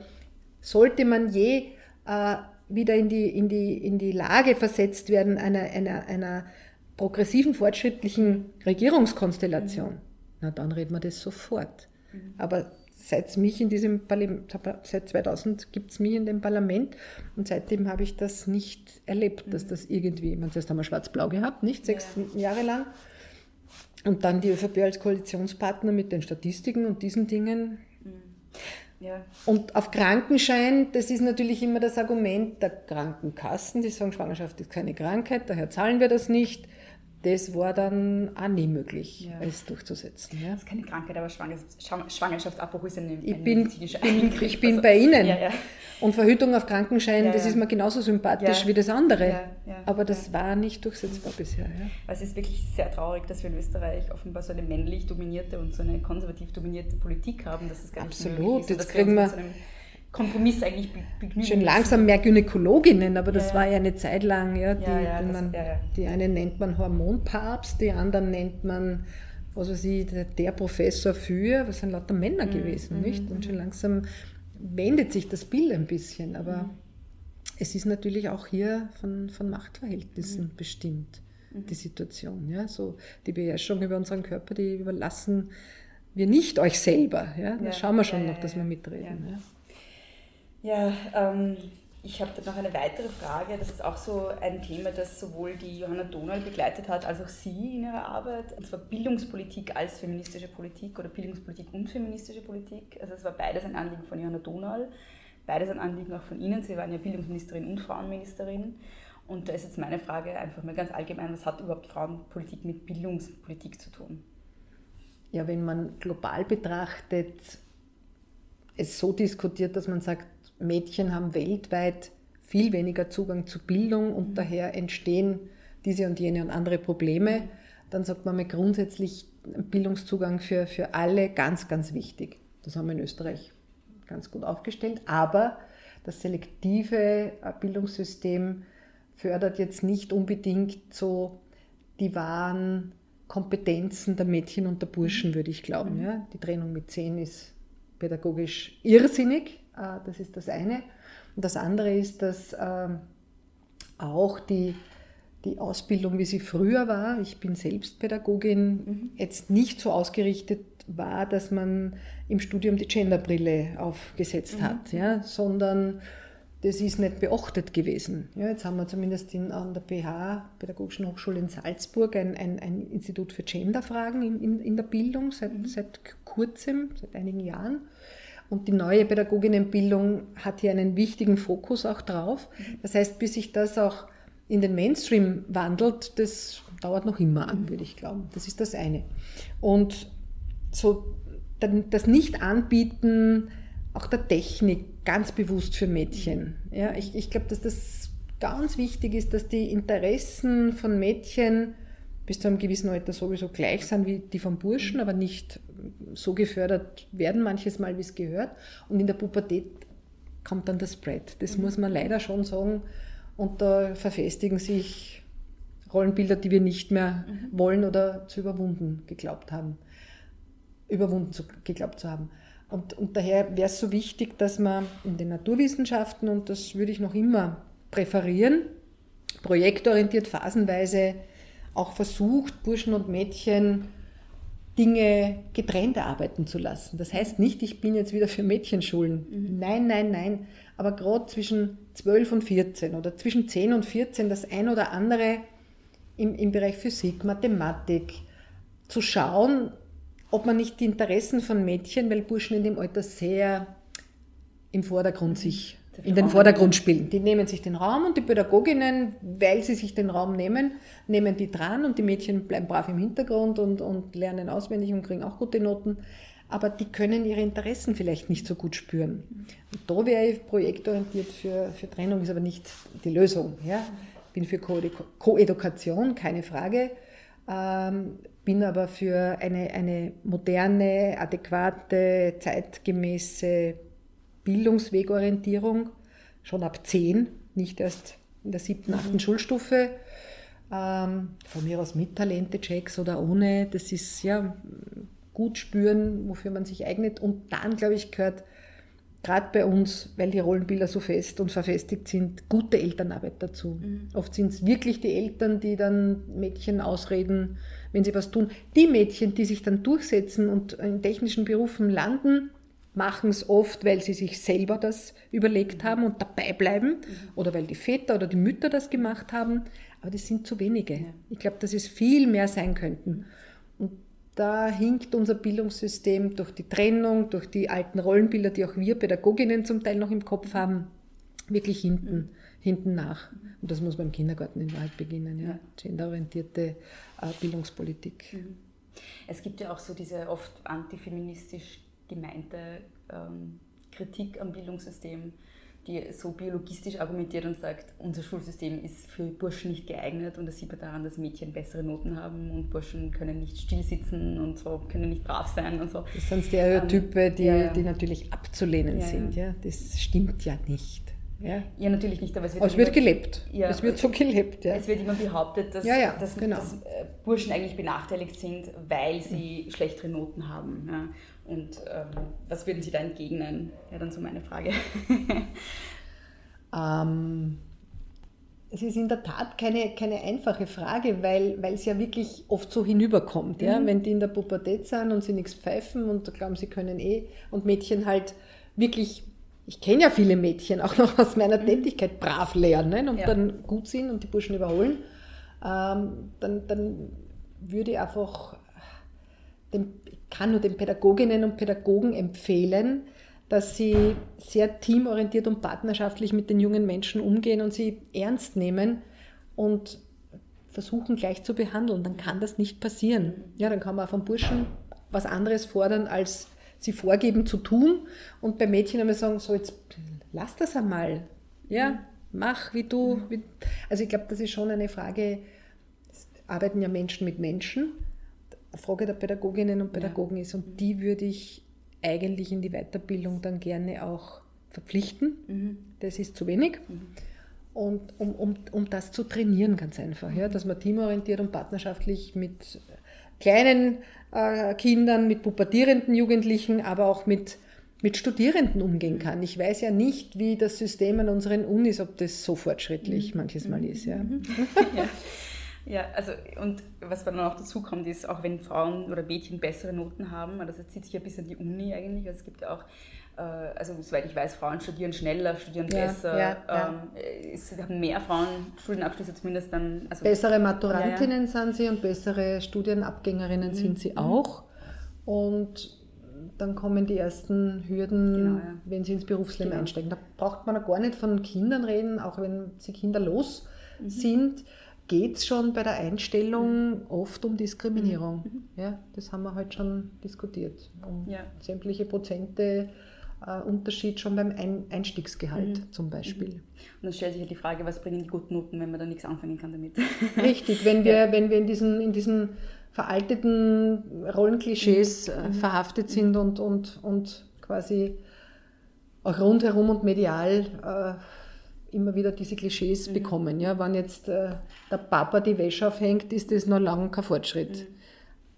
Sollte man je äh, wieder in die, in die, in die Lage versetzt werden einer, einer, einer progressiven, fortschrittlichen Regierungskonstellation, mhm. na dann reden wir das sofort. Mhm. Aber seit mich in diesem Parlament, seit 2000 gibt es mich in dem Parlament und seitdem habe ich das nicht erlebt, mhm. dass das irgendwie, man zuerst einmal schwarz-blau gehabt, nicht sechs ja. Jahre lang. Und dann die ÖVP als Koalitionspartner mit den Statistiken und diesen Dingen. Mhm. Ja. Und auf Krankenschein, das ist natürlich immer das Argument der Krankenkassen, die sagen, Schwangerschaft ist keine Krankheit, daher zahlen wir das nicht das war dann auch nie möglich, ja. es durchzusetzen. Ja. Das ist keine Krankheit, aber Schwangerschaftsabbruch ist eine, ich bin, bin Ich bin also, bei Ihnen. Ja. Und Verhütung auf Krankenschein, das ist mir genauso sympathisch wie das andere. aber das war nicht durchsetzbar bisher. Es ist wirklich sehr traurig, dass wir in Österreich offenbar so eine männlich dominierte und so eine konservativ dominierte Politik haben. Das ist gar nicht Absolut, ist, jetzt kriegen wir Kompromiss eigentlich begnügen. Schon langsam mehr Gynäkologinnen, aber das ja, war ja eine Zeit lang, ja, die, ja, das, man, die eine nennt man Hormonpapst, die anderen nennt man, was weiß ich, der, der Professor für, was sind lauter Männer mhm. gewesen, mhm. nicht? Und schon langsam wendet sich das Bild ein bisschen, aber mhm. es ist natürlich auch hier von, von Machtverhältnissen mhm. bestimmt, mhm. die Situation. Ja? So, die Beherrschung über unseren Körper, die überlassen wir nicht euch selber. Ja? Da schauen wir schon noch, dass wir mitreden. Ja. Ähm, ich habe da noch eine weitere Frage. Das ist auch so ein Thema, das sowohl die Johanna Donald begleitet hat, als auch Sie in Ihrer Arbeit. Und zwar Bildungspolitik als feministische Politik oder Bildungspolitik und feministische Politik. Also es war beides ein Anliegen von Johanna Donald, beides ein Anliegen auch von Ihnen. Sie waren ja Bildungsministerin und Frauenministerin. Und da ist jetzt meine Frage einfach mal ganz allgemein, was hat überhaupt Frauenpolitik mit Bildungspolitik zu tun? Ja, wenn man global betrachtet, es so diskutiert, dass man sagt, Mädchen haben weltweit viel weniger Zugang zu Bildung und mhm. daher entstehen diese und jene und andere Probleme. Dann sagt man mal grundsätzlich Bildungszugang für, für alle ganz, ganz wichtig. Das haben wir in Österreich ganz gut aufgestellt. Aber das selektive Bildungssystem fördert jetzt nicht unbedingt so die wahren Kompetenzen der Mädchen und der Burschen, würde ich glauben. Ja? Die Trennung mit zehn ist pädagogisch irrsinnig, äh, das ist das eine. Und das andere ist, dass ähm, auch die, die Ausbildung, wie sie früher war, ich bin selbst Pädagogin, mhm. jetzt nicht so ausgerichtet war, dass man im Studium die Genderbrille aufgesetzt mhm. hat, ja, sondern das ist nicht beachtet gewesen. Ja, jetzt haben wir zumindest in, an der PH, Pädagogischen Hochschule in Salzburg, ein, ein, ein Institut für Genderfragen in, in, in der Bildung seit, mhm. seit kurzem, seit einigen Jahren. Und die neue Pädagoginnenbildung hat hier einen wichtigen Fokus auch drauf. Das heißt, bis sich das auch in den Mainstream wandelt, das dauert noch immer an, würde ich glauben. Das ist das eine. Und so das Nicht-Anbieten auch der Technik ganz bewusst für Mädchen. Ja, ich, ich glaube, dass das ganz wichtig ist, dass die Interessen von Mädchen bis zu einem gewissen Alter sowieso gleich sind wie die von Burschen, aber nicht so gefördert werden manches Mal, wie es gehört. Und in der Pubertät kommt dann das Spread. Das muss man leider schon sagen. Und da verfestigen sich Rollenbilder, die wir nicht mehr mhm. wollen oder zu überwunden geglaubt haben überwunden zu, geglaubt zu haben. Und, und daher wäre es so wichtig, dass man in den Naturwissenschaften, und das würde ich noch immer präferieren, projektorientiert phasenweise auch versucht, Burschen und Mädchen Dinge getrennt erarbeiten zu lassen. Das heißt nicht, ich bin jetzt wieder für Mädchenschulen. Mhm. Nein, nein, nein. Aber gerade zwischen 12 und 14 oder zwischen 10 und 14 das ein oder andere im, im Bereich Physik, Mathematik zu schauen, ob man nicht die Interessen von Mädchen, weil Burschen in dem Alter sehr im Vordergrund sich in den Vordergrund spielen. Die nehmen sich den Raum und die Pädagoginnen, weil sie sich den Raum nehmen, nehmen die dran und die Mädchen bleiben brav im Hintergrund und, und lernen auswendig und kriegen auch gute Noten. Aber die können ihre Interessen vielleicht nicht so gut spüren. Und da wäre ich projektorientiert für, für Trennung, ist aber nicht die Lösung. Ja? Bin für Koedukation, keine Frage. Ähm, bin aber für eine, eine moderne, adäquate, zeitgemäße Bildungswegorientierung schon ab zehn, nicht erst in der siebten, achten mhm. Schulstufe. Ähm, von mir aus mit Talente-Checks oder ohne. Das ist ja gut spüren, wofür man sich eignet. Und dann, glaube ich, gehört gerade bei uns, weil die Rollenbilder so fest und verfestigt sind, gute Elternarbeit dazu. Mhm. Oft sind es wirklich die Eltern, die dann Mädchen ausreden, wenn sie was tun. Die Mädchen, die sich dann durchsetzen und in technischen Berufen landen, machen es oft, weil sie sich selber das überlegt haben und dabei bleiben mhm. oder weil die Väter oder die Mütter das gemacht haben. Aber das sind zu wenige. Ich glaube, dass es viel mehr sein könnten. Und da hinkt unser Bildungssystem durch die Trennung, durch die alten Rollenbilder, die auch wir Pädagoginnen zum Teil noch im Kopf haben, wirklich hinten, mhm. hinten nach. Und das muss beim Kindergarten in Wahrheit beginnen, ja. genderorientierte äh, Bildungspolitik. Mhm. Es gibt ja auch so diese oft antifeministisch gemeinte ähm, Kritik am Bildungssystem, die so biologistisch argumentiert und sagt, unser Schulsystem ist für Burschen nicht geeignet und das sieht man daran, dass Mädchen bessere Noten haben und Burschen können nicht still sitzen und so, können nicht brav sein und so. Das sind Stereotype, ähm, die, ja, ja. die natürlich abzulehnen ja, sind. Ja. Das stimmt ja nicht. Ja. ja, natürlich nicht, aber es wird, aber es wird gelebt. Ja, es wird so gelebt. Ja. Es wird immer behauptet, dass, ja, ja, dass, genau. dass äh, Burschen eigentlich benachteiligt sind, weil sie mhm. schlechtere Noten haben. Ja. Und ähm, was würden Sie da entgegnen? Ja, dann so meine Frage. ähm, es ist in der Tat keine, keine einfache Frage, weil, weil es ja wirklich oft so hinüberkommt. Ja? Mhm. Wenn die in der Pubertät sind und sie nichts pfeifen und glauben, sie können eh und Mädchen halt wirklich ich kenne ja viele Mädchen auch noch aus meiner mhm. Tätigkeit brav lernen und ja. dann gut sind und die Burschen überholen, ähm, dann, dann würde ich einfach, dem, ich kann nur den Pädagoginnen und Pädagogen empfehlen, dass sie sehr teamorientiert und partnerschaftlich mit den jungen Menschen umgehen und sie ernst nehmen und versuchen gleich zu behandeln. Dann kann das nicht passieren. Ja, dann kann man auch vom Burschen was anderes fordern als sie vorgeben zu tun und bei Mädchen einmal sagen, so jetzt lass das einmal, ja, mach wie du. Wie, also ich glaube, das ist schon eine Frage, arbeiten ja Menschen mit Menschen, eine Frage der Pädagoginnen und Pädagogen ja. ist und die würde ich eigentlich in die Weiterbildung dann gerne auch verpflichten. Das ist zu wenig. Und um, um, um das zu trainieren, ganz einfach, ja, dass man teamorientiert und partnerschaftlich mit kleinen äh, Kindern, mit pubertierenden Jugendlichen, aber auch mit, mit Studierenden umgehen kann. Ich weiß ja nicht, wie das System an unseren Unis, ob das so fortschrittlich manches Mal ist. Ja. [laughs] ja. Ja, also und was dann auch dazu kommt, ist, auch wenn Frauen oder Mädchen bessere Noten haben, das zieht sich ja bis an die Uni eigentlich. Also es gibt ja auch, also soweit ich weiß, Frauen studieren schneller, studieren Ja, besser. ja, ja. Ähm, es haben mehr Frauen Studienabschlüsse zumindest dann. Also, Bessere Maturantinnen sind sie und bessere Mhm. Studienabgängerinnen sind sie auch. Und dann kommen die ersten Hürden, Genau, wenn sie ins Berufsleben Genau. einsteigen. Da braucht man gar nicht von Kindern reden, auch wenn sie kinderlos Mhm. sind, geht es schon bei der Einstellung oft um Diskriminierung. Ja, das haben wir heute schon diskutiert. Um Mhm. Sämtliche Prozente äh, Unterschied schon beim Ein Einstiegsgehalt Mhm. zum Beispiel. Und dann stellt sich ja die Frage, was bringen die guten Noten, wenn man da nichts anfangen kann damit. [laughs] Richtig, wenn wir, wenn wir in diesen, in diesen veralteten Rollenklischees äh, verhaftet sind und, und, und quasi auch rundherum und medial äh, immer wieder diese Klischees bekommen. Ja, wenn jetzt äh, der Papa die Wäsche aufhängt, ist das noch lange kein Fortschritt.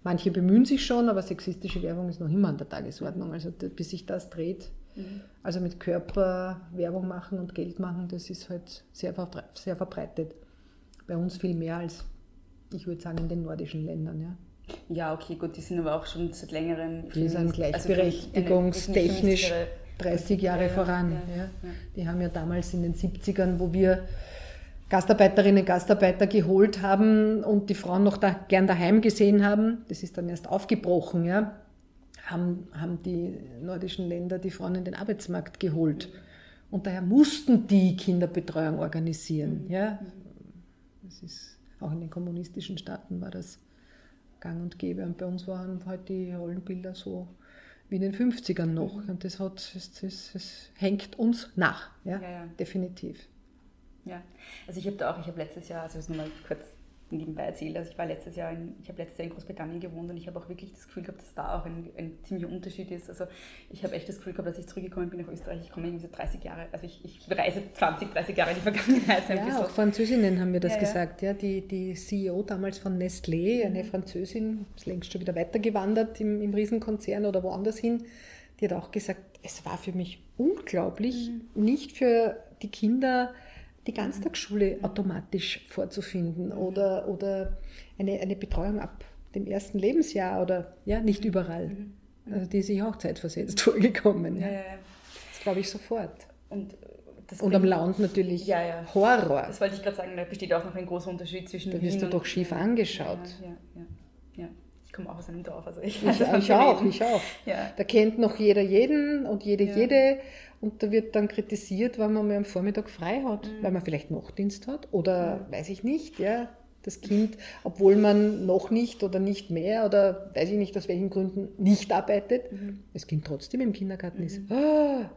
Manche bemühen sich schon, aber sexistische Werbung ist noch immer an der Tagesordnung. Also bis sich das dreht, also mit Körper Werbung machen und Geld machen, das ist halt sehr, sehr verbreitet. Bei uns viel mehr als, ich würde sagen, in den nordischen Ländern. Ja. Ja, okay, gut, die sind aber auch schon seit längerem. Die sind also gleichberechtigungstechnisch eine- eine 30 Jahre Ja, voran. Ja. ja. Die haben ja damals in den 70ern, wo wir Gastarbeiterinnen und Gastarbeiter geholt haben und die Frauen noch da, gern daheim gesehen haben, das ist dann erst aufgebrochen, ja, haben, haben die nordischen Länder die Frauen in den Arbeitsmarkt geholt. Und daher mussten die Kinderbetreuung organisieren. Ja. Das ist, auch in den kommunistischen Staaten war das gang und gäbe. Und bei uns waren halt die Rollenbilder so wie in den 50ern noch. Und das, hat, das, das, das hängt uns nach, ja, Ja, ja. definitiv. Ja, also ich habe da auch, ich habe letztes Jahr, also das nur mal kurz nebenbei erzählt, also ich war letztes Jahr in, ich habe letztes Jahr in Großbritannien gewohnt und ich habe auch wirklich das Gefühl gehabt, dass da auch ein, ein ziemlicher Unterschied ist. Also ich habe echt das Gefühl gehabt, dass ich zurückgekommen bin nach Österreich, ich komme irgendwie so 30 Jahre, also ich, ich reise 20, 30 Jahre in die Vergangenheit. Ja, auch Französinnen haben mir das Ja, ja. gesagt. Ja, die, die CEO damals von Nestlé, eine Französin, ist längst schon wieder weitergewandert im, im Riesenkonzern oder woanders hin, die hat auch gesagt, es war für mich unglaublich, nicht für die Kinder die Ganztagsschule automatisch vorzufinden oder, oder eine, eine Betreuung ab dem ersten Lebensjahr oder ja, nicht überall. Also die ist sich auch zeitversetzt [laughs] vorgekommen. Ja. Das glaube ich sofort. Und, Und am Land natürlich Ja, ja. Horror. Das wollte ich gerade sagen, da besteht auch noch ein großer Unterschied zwischen Da wirst du doch schief angeschaut. Ja. Ich komme auch aus einem Dorf, also ich Ich, ich auch, ich auch. Da kennt noch jeder jeden und jede jede. Und da wird dann kritisiert, wenn man mal am Vormittag frei hat, Mhm. weil man vielleicht Nachtdienst hat oder weiß ich nicht, ja. Das Kind, obwohl man noch nicht oder nicht mehr oder weiß ich nicht aus welchen Gründen nicht arbeitet, Mhm. das Kind trotzdem im Kindergarten ist. Ah,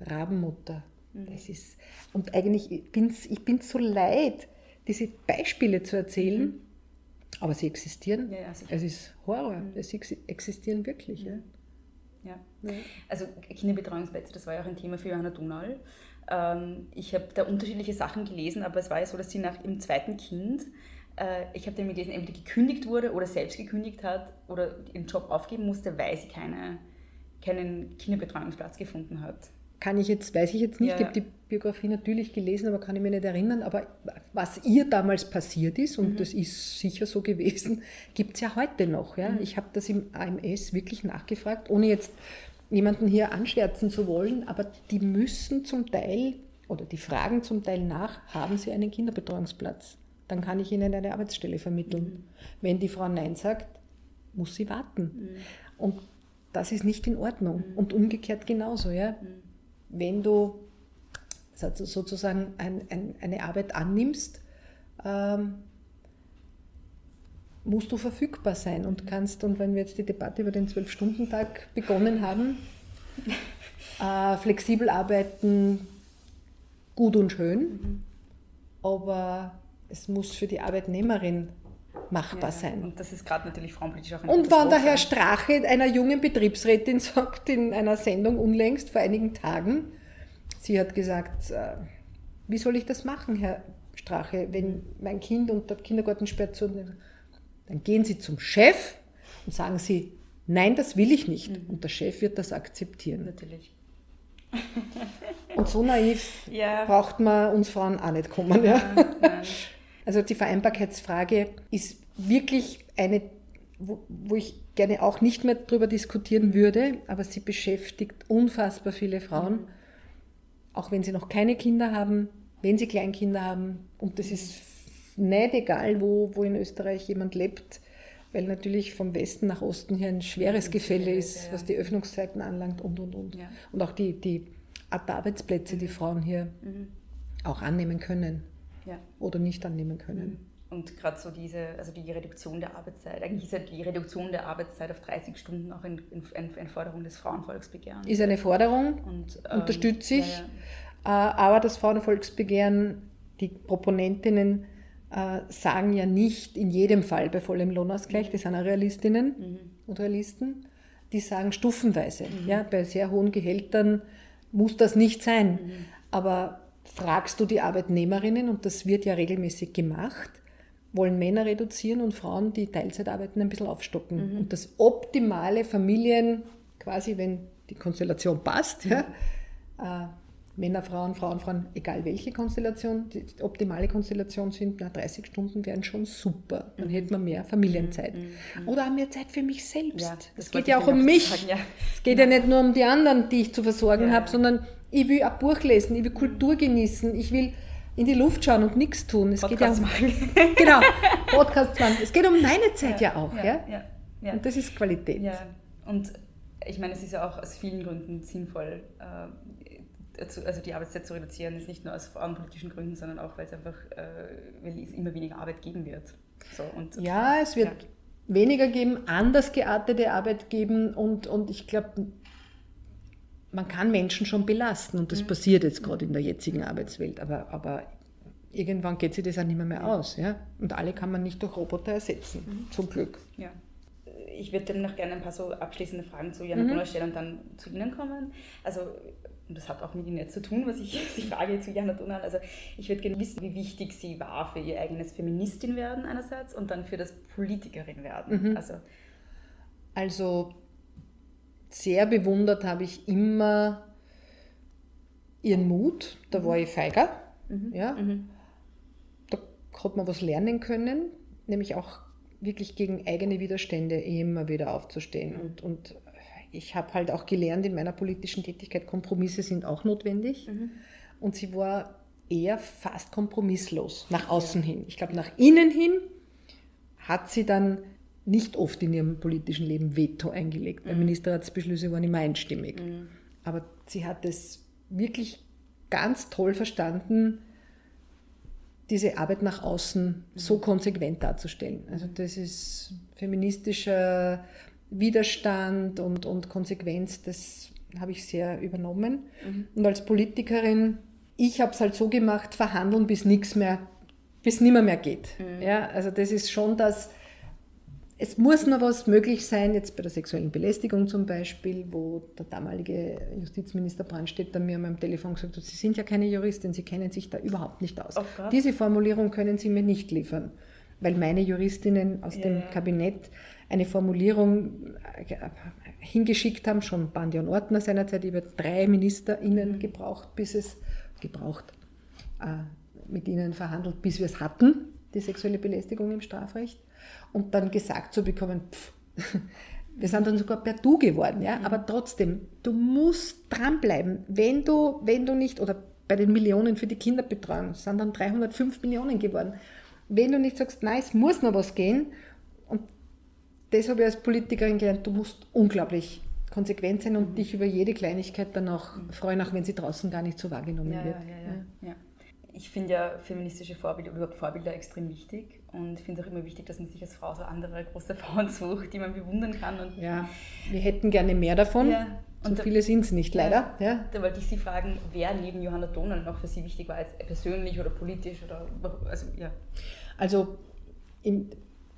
Rabenmutter. Mhm. Das ist, und eigentlich ich bin's, ich bin so leid, diese Beispiele zu erzählen, aber sie existieren. Mhm. Ja, sicher. es ist Horror. Es ex- existieren wirklich. Ja. Ja. Also Kinderbetreuungsplätze, das war ja auch ein Thema für Johanna Donal. Ähm, ich habe da unterschiedliche Sachen gelesen, aber es war ja so, dass sie nach ihrem zweiten Kind, äh, ich habe dann gelesen, entweder gekündigt wurde oder selbst gekündigt hat oder ihren Job aufgeben musste, weil sie keine, keinen Kinderbetreuungsplatz gefunden hat. Kann ich jetzt, weiß ich jetzt nicht, Ja, ich habe die Biografie natürlich gelesen, aber kann ich mir nicht erinnern. Aber was ihr damals passiert ist, Mhm. und das ist sicher so gewesen, gibt es ja heute noch. Mhm. Ja? Ich habe das im AMS wirklich nachgefragt, ohne jetzt jemanden hier anschwärzen zu wollen, aber die müssen zum Teil oder die fragen zum Teil nach, haben sie einen Kinderbetreuungsplatz? Dann kann ich ihnen eine Arbeitsstelle vermitteln. Mhm. Wenn die Frau Nein sagt, muss sie warten. Mhm. Und das ist nicht in Ordnung. Und umgekehrt genauso. Ja? Wenn du so- sozusagen ein, ein, eine Arbeit annimmst, ähm, musst du verfügbar sein und kannst, und wenn wir jetzt die Debatte über den Zwölf-Stunden-Tag begonnen haben, [laughs] äh, flexibel arbeiten, gut und schön, aber es muss für die Arbeitnehmerin machbar sein. Und das ist gerade natürlich frauenpolitisch auch eine Und wann der Herr. Strache einer jungen Betriebsrätin [laughs] sagt in einer Sendung unlängst vor einigen Tagen, sie hat gesagt, äh, wie soll ich das machen, Herr Strache, wenn mein Kind und der Kindergarten sperrt zu. Dann gehen Sie zum Chef und sagen Sie, nein, das will ich nicht. Und der Chef wird das akzeptieren. Natürlich. [laughs] Und so naiv Ja. braucht man uns Frauen auch nicht kommen. Ja. Nein. [laughs] Also die Vereinbarkeitsfrage ist wirklich eine, wo, wo ich gerne auch nicht mehr darüber diskutieren würde, aber sie beschäftigt unfassbar viele Frauen, auch wenn sie noch keine Kinder haben, wenn sie Kleinkinder haben. Und das ist nicht egal, wo, wo in Österreich jemand lebt, weil natürlich vom Westen nach Osten hier ein schweres Gefälle ist, was die Öffnungszeiten anlangt und, und, und. Ja. Und auch die, die Art der Arbeitsplätze, die Frauen hier auch annehmen können Ja. oder nicht annehmen können. Und gerade so diese, also die Reduktion der Arbeitszeit, eigentlich ist ja die Reduktion der Arbeitszeit auf 30 Stunden auch eine ein, Forderung des Frauenvolksbegehrens. Ist eine Forderung, Und, ähm, unterstütze ich, ja, äh, aber das Frauenvolksbegehren, die Proponentinnen äh, sagen ja nicht in jedem Fall bei vollem Lohnausgleich, die sind auch Realistinnen Mhm. und Realisten, die sagen stufenweise. Ja, bei sehr hohen Gehältern muss das nicht sein. Mhm. Aber fragst du die Arbeitnehmerinnen, und das wird ja regelmäßig gemacht, wollen Männer reduzieren und Frauen, die Teilzeit arbeiten, ein bisschen aufstocken. Mhm. Und das optimale Familien, quasi wenn die Konstellation passt, ja, äh, Männer, Frauen, Frauen, Frauen, egal welche Konstellation, die optimale Konstellation sind, na, 30 Stunden wären schon super. Dann hätte man mehr Familienzeit. Oder auch mehr Zeit für mich selbst. Ja, es geht ja auch um mich. sagen, ja. Es geht ja nicht nur um die anderen, die ich zu versorgen Ja, habe, ja. sondern ich will ein Buch lesen, ich will Kultur genießen, ich will in die Luft schauen und nichts tun. Es geht ja um, Podcast [laughs] genau, Podcast machen. Es geht um meine Zeit ja, auch. Ja, ja, ja, ja. Und das ist Qualität. Ja, und ich meine, es ist ja auch aus vielen Gründen sinnvoll, dazu- also die Arbeitszeit zu reduzieren, ist nicht nur aus frauenpolitischen Gründen, sondern auch, weil es einfach äh, weil es immer weniger Arbeit geben wird. So, und, Ja, es wird Ja. weniger geben, anders geartete Arbeit geben und, und ich glaube, man kann Menschen schon belasten und das Mhm. passiert jetzt gerade in der jetzigen Arbeitswelt, aber, aber irgendwann geht sich das auch nicht mehr, mehr aus. Ja? Und alle kann man nicht durch Roboter ersetzen, Mhm. zum Glück. Ja. Ich würde dann noch gerne ein paar so abschließende Fragen zu Jana Mhm. Stellen und dann zu Ihnen kommen. Also, und das hat auch mit Ihnen jetzt zu tun, was ich [laughs] die Frage zu Jana Donner. Also, ich würde gerne wissen, wie wichtig sie war für ihr eigenes Feministin werden einerseits und dann für das Politikerin werden. Mhm. Also, Also sehr bewundert habe ich immer ihren Mut, da war ich feiger. Ja? Da hat man was lernen können, nämlich auch wirklich gegen eigene Widerstände immer wieder aufzustehen. Und, und ich habe halt auch gelernt in meiner politischen Tätigkeit, Kompromisse sind auch notwendig. Und sie war eher fast kompromisslos nach außen hin. Ich glaube, nach innen hin hat sie dann nicht oft in ihrem politischen Leben Veto eingelegt, weil Ministerratsbeschlüsse waren immer einstimmig. Aber sie hat es wirklich ganz toll verstanden, diese Arbeit nach außen so konsequent darzustellen. Also das ist feministischer Widerstand und, und Konsequenz, das habe ich sehr übernommen. Und als Politikerin, ich habe es halt so gemacht, verhandeln bis nichts mehr, bis nimmer mehr geht. Ja, also das ist schon das, es muss noch was möglich sein, jetzt bei der sexuellen Belästigung zum Beispiel, wo der damalige Justizminister Brandstätter mir an meinem Telefon gesagt hat, Sie sind ja keine Juristin, Sie kennen sich da überhaupt nicht aus. Oh. Diese Formulierung können Sie mir nicht liefern, weil meine Juristinnen aus dem Ja. Kabinett eine Formulierung äh, hingeschickt haben, schon Bandi und Ortner seinerzeit über drei MinisterInnen gebraucht, bis es gebraucht, äh, mit ihnen verhandelt, bis wir es hatten, die sexuelle Belästigung im Strafrecht. Und dann gesagt zu bekommen, pff, [laughs] wir sind dann sogar per Du geworden, ja, aber trotzdem, du musst dranbleiben. Wenn du, wenn du nicht, oder bei den Millionen für die Kinderbetreuung, sind dann 305 Millionen geworden. Wenn du nicht sagst, nein, es muss noch was gehen, das habe ich als Politikerin gelernt, du musst unglaublich konsequent sein und dich über jede Kleinigkeit dann auch freuen, auch wenn sie draußen gar nicht so wahrgenommen ja, wird. ja, ja. Ich finde ja feministische Vorbilder oder überhaupt Vorbilder extrem wichtig und ich finde es auch immer wichtig, dass man sich als Frau so andere große [laughs] Frauen sucht, die man bewundern kann. Und Ja, wir hätten gerne mehr davon. So und da- viele sind es nicht, leider. Ja. Da wollte ich Sie fragen, wer neben Johanna Donal noch für Sie wichtig war, als persönlich oder politisch oder also ja. Also im,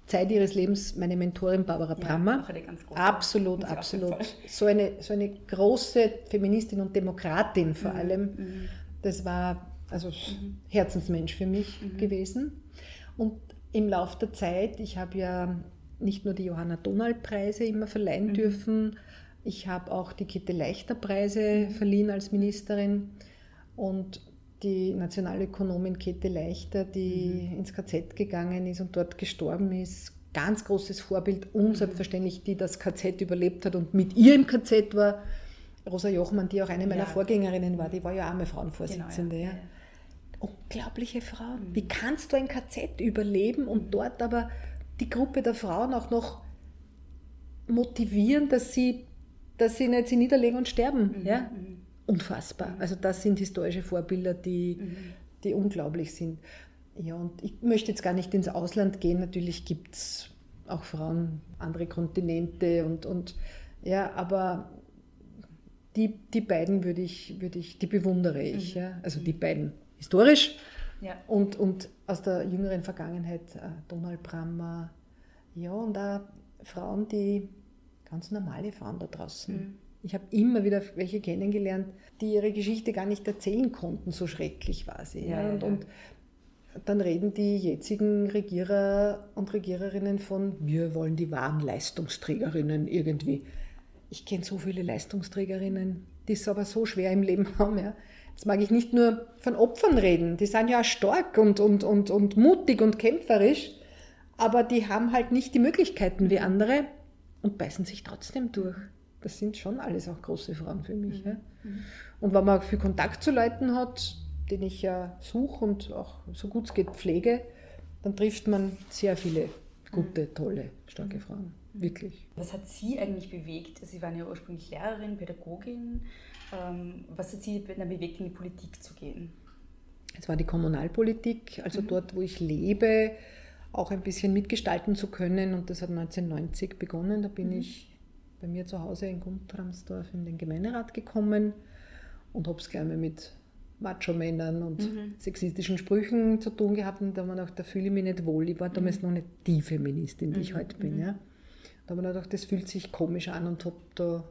Zeit ihres Lebens meine Mentorin Barbara Brammer. auch eine ganz große. absolut, absolut. So eine, so eine große Feministin und Demokratin Mhm, vor allem. Das war also Herzensmensch für mich Mhm. gewesen. Und im Laufe der Zeit, ich habe ja nicht nur die Johanna Donald-Preise immer Mhm. verleihen dürfen, ich habe auch die Gitte Leichter-Preise Mhm. verliehen als Ministerin und die Nationalökonomin Käthe Leichter, die Mhm. ins KZ gegangen ist und dort gestorben ist, ganz großes Vorbild und Mhm. selbstverständlich, die das KZ überlebt hat und mit ihr im KZ war. Rosa Jochmann, die auch eine meiner Ja. Vorgängerinnen war, die war ja arme Frauenvorsitzende. Genau, ja. ja. Unglaubliche Frau. Mhm. Wie kannst du ein KZ überleben und dort aber die Gruppe der Frauen auch noch motivieren, dass sie, dass sie nicht sie niederlegen und sterben? Mhm. Ja? Unfassbar. Also das sind historische Vorbilder, die, Mhm. die unglaublich sind. Ja, und ich möchte jetzt gar nicht ins Ausland gehen. Natürlich gibt es auch Frauen, andere Kontinente und, und ja, aber die, die beiden würde ich, würde ich, die bewundere ich. Ja? Also die beiden historisch Ja. und, und aus der jüngeren Vergangenheit äh, Donald Brammer. Ja, und auch Frauen, die ganz normale Frauen da draußen. Ich habe immer wieder welche kennengelernt, die ihre Geschichte gar nicht erzählen konnten, so schrecklich war sie. Ja, Ja, und, und dann reden die jetzigen Regierer und Regiererinnen von, wir wollen die wahren Leistungsträgerinnen irgendwie. Ich kenne so viele Leistungsträgerinnen, die es aber so schwer im Leben haben. Ja. Jetzt mag ich nicht nur von Opfern reden, die sind ja stark und, und, und, und mutig und kämpferisch, aber die haben halt nicht die Möglichkeiten wie andere und beißen sich trotzdem durch. Das sind schon alles auch große Frauen für mich. Ja. Und wenn man viel Kontakt zu Leuten hat, den ich ja suche und auch so gut es geht pflege, dann trifft man sehr viele gute, tolle, starke Frauen. Wirklich. Was hat Sie eigentlich bewegt? Sie waren ja ursprünglich Lehrerin, Pädagogin. Ähm, was hat Sie dann bewegt, in die Politik zu gehen? Es war die Kommunalpolitik, also dort, wo ich lebe, auch ein bisschen mitgestalten zu können. Und das hat 1990 begonnen. Da bin ich bei mir zu Hause in Guntramsdorf in den Gemeinderat gekommen und habe es gleich mal mit Macho-Männern und sexistischen Sprüchen zu tun gehabt. Und da habe ich gedacht, da fühle ich mich nicht wohl. Ich war damals noch nicht die Feministin, die ich heute bin. Ja. Da habe ich gedacht, das fühlt sich komisch an und habe da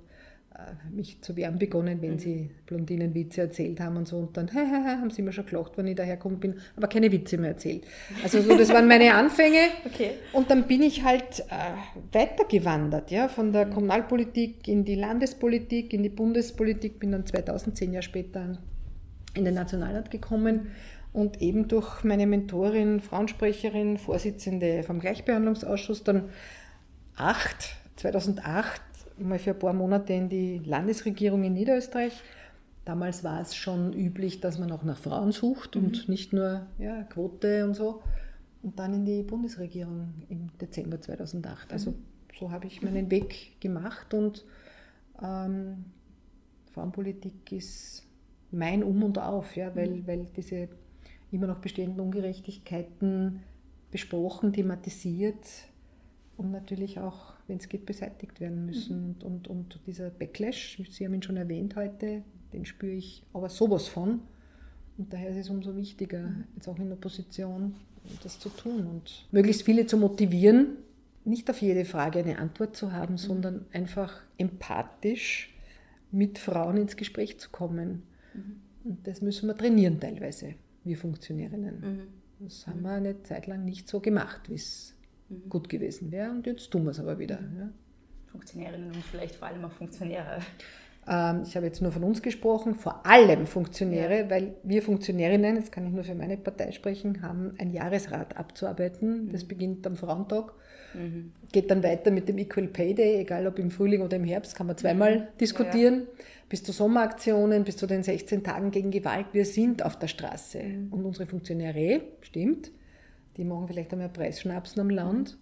mich zu wehren begonnen, wenn sie Blondinenwitze erzählt haben und so. Und dann [laughs] haben sie mir schon gelacht, wenn ich dahergekommen bin, aber keine Witze mehr erzählt. Also so, das waren meine Anfänge. [laughs] Okay. Und dann bin ich halt äh, weitergewandert, ja, von der Kommunalpolitik in die Landespolitik, in die Bundespolitik, bin dann 2010 Jahre später in den Nationalrat gekommen und eben durch meine Mentorin, Frauensprecherin, Vorsitzende vom Gleichbehandlungsausschuss dann acht, 2008 mal für ein paar Monate in die Landesregierung in Niederösterreich. Damals war es schon üblich, dass man auch nach Frauen sucht und nicht nur ja, Quote und so. Und dann in die Bundesregierung im Dezember 2008. Also so habe ich meinen Weg gemacht und ähm, Frauenpolitik ist mein Um und Auf, ja, weil, weil diese immer noch bestehenden Ungerechtigkeiten besprochen, thematisiert und natürlich auch, wenn es geht, beseitigt werden müssen. Und, und, und dieser Backlash, Sie haben ihn schon erwähnt heute, den spüre ich aber sowas von. Und daher ist es umso wichtiger, jetzt auch in der Position, das zu tun und möglichst viele zu motivieren, nicht auf jede Frage eine Antwort zu haben, sondern einfach empathisch mit Frauen ins Gespräch zu kommen. Und das müssen wir trainieren teilweise, wir Funktionärinnen. Das haben wir eine Zeit lang nicht so gemacht, wie es gut gewesen wäre. Und jetzt tun wir es aber wieder. Ja. Funktionärinnen und vielleicht vor allem auch Funktionäre. Ähm, ich habe jetzt nur von uns gesprochen, vor allem Funktionäre, weil wir Funktionärinnen, jetzt kann ich nur für meine Partei sprechen, haben ein Jahresrat abzuarbeiten. Das beginnt am Frauentag, geht dann weiter mit dem Equal Pay Day, egal ob im Frühling oder im Herbst, kann man zweimal diskutieren, bis zu Sommeraktionen, bis zu den 16 Tagen gegen Gewalt. Wir sind auf der Straße. Und unsere Funktionäre, stimmt, die machen vielleicht einmal Preisschnapsen am Land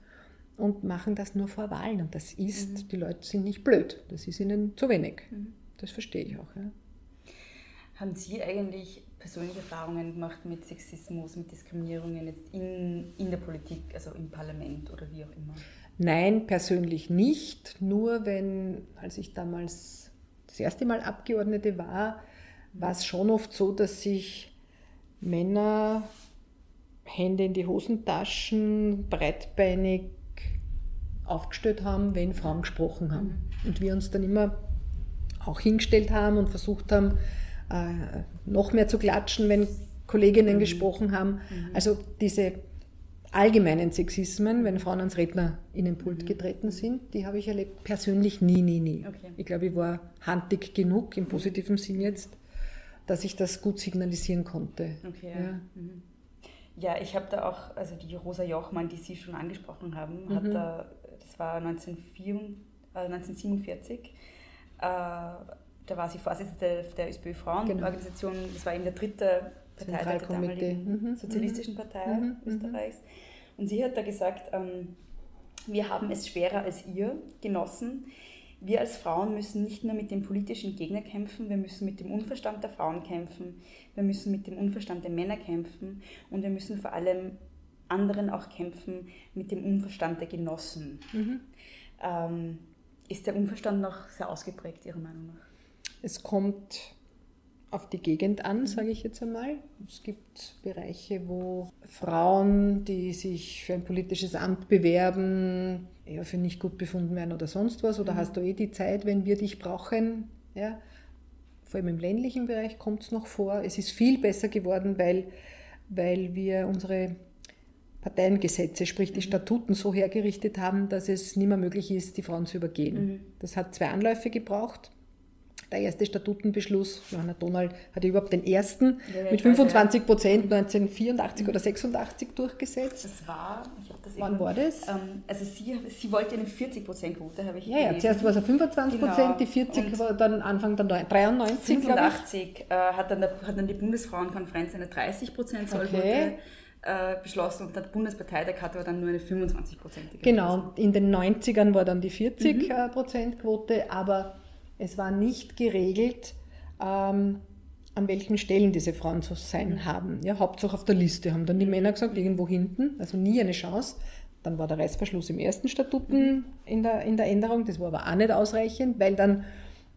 und machen das nur vor Wahlen. Und das ist, die Leute sind nicht blöd. Das ist ihnen zu wenig. Das verstehe ich auch. Ja. Haben Sie eigentlich persönliche Erfahrungen gemacht mit Sexismus, mit Diskriminierungen jetzt in, in der Politik, also im Parlament oder wie auch immer? Nein, persönlich nicht. Nur wenn, als ich damals das erste Mal Abgeordnete war, war es schon oft so, dass sich Männer Hände in die Hosentaschen, breitbeinig aufgestellt haben, wenn Frauen gesprochen haben. Und wir uns dann immer auch hingestellt haben und versucht haben, äh, noch mehr zu klatschen, wenn Kolleginnen gesprochen haben. Also diese allgemeinen Sexismen, wenn Frauen ans Rednerinnenpult getreten sind, die habe ich erlebt. Persönlich nie, nie, nie. Okay. Ich glaube, ich war handig genug, im positiven Sinn jetzt, dass ich das gut signalisieren konnte. Okay, Ja. ja. Mhm. Ja, ich habe da auch, also die Rosa Jochmann, die Sie schon angesprochen haben, Mhm. hat da, das war 1904, äh, 1947, äh, da war sie Vorsitzende der ÖSPÖ-Frauenorganisation, das war eben der dritte Parteitag der damaligen Mhm, Sozialistischen Partei mhm, mhm. Österreichs. Und sie hat da gesagt, ähm, wir haben es schwerer als ihr, Genossen. Wir als Frauen müssen nicht nur mit dem politischen Gegner kämpfen, wir müssen mit dem Unverstand der Frauen kämpfen, wir müssen mit dem Unverstand der Männer kämpfen und wir müssen vor allem anderen auch kämpfen mit dem Unverstand der Genossen. Ähm, ist der Unverstand noch sehr ausgeprägt, Ihrer Meinung nach? Es kommt auf die Gegend an, sage ich jetzt einmal. Es gibt Bereiche, wo Frauen, die sich für ein politisches Amt bewerben, eher für nicht gut befunden werden oder sonst was. Oder hast du eh die Zeit, wenn wir dich brauchen? Ja? Vor allem im ländlichen Bereich kommt es noch vor. Es ist viel besser geworden, weil, weil wir unsere Parteiengesetze, sprich die Statuten so hergerichtet haben, dass es nicht mehr möglich ist, die Frauen zu übergehen. Das hat zwei Anläufe gebraucht. Der erste Statutenbeschluss, Johanna Donald hatte überhaupt den ersten Ja, ja, mit ich weiß, 25 Prozent 1984 oder 86 durchgesetzt. Das war, ich habe Wann war das? Ähm, also sie, sie wollte eine 40%-Quote, habe ich Ja, ja, zuerst war es auf 25 Prozent, Genau. die 40 Und war dann Anfang der neun- 93, glaube ich. 85 äh, hat, dann der, hat dann die Bundesfrauenkonferenz eine 30% Sollquote Okay. äh, beschlossen und der Bundesparteitag hatte aber dann nur eine 25%ige. Genau, in den 90ern war dann die 40 äh, Prozent Quote, aber es war nicht geregelt, ähm, an welchen Stellen diese Frauen zu sein haben. Ja, Hauptsache auf der Liste haben dann die Männer gesagt, irgendwo hinten, also nie eine Chance. Dann war der Reißverschluss im ersten Statuten in, der, in der Änderung, das war aber auch nicht ausreichend, weil dann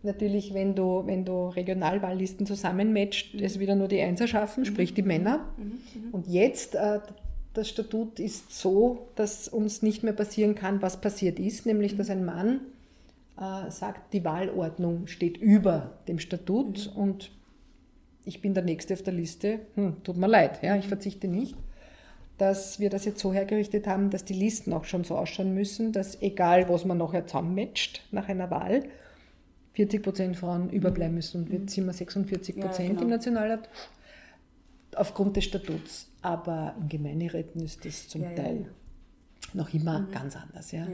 natürlich, wenn du, wenn du Regionalwahllisten zusammenmatcht, es wieder nur die Einser schaffen, sprich die Männer. Und jetzt, äh, das Statut ist so, dass uns nicht mehr passieren kann, was passiert ist, nämlich dass ein Mann äh, sagt, die Wahlordnung steht über dem Statut und ich bin der Nächste auf der Liste. Hm, tut mir leid, ja, ich verzichte nicht. Dass wir das jetzt so hergerichtet haben, dass die Listen auch schon so ausschauen müssen, dass egal, was man nachher zusammenmatcht nach einer Wahl, 40 Prozent Frauen überbleiben müssen. Und jetzt sind wir 46 Ja, Prozent genau. im Nationalrat aufgrund des Statuts. Aber im Gemeinderäten ist das zum Ja, ja. Teil noch immer ganz anders. Ja.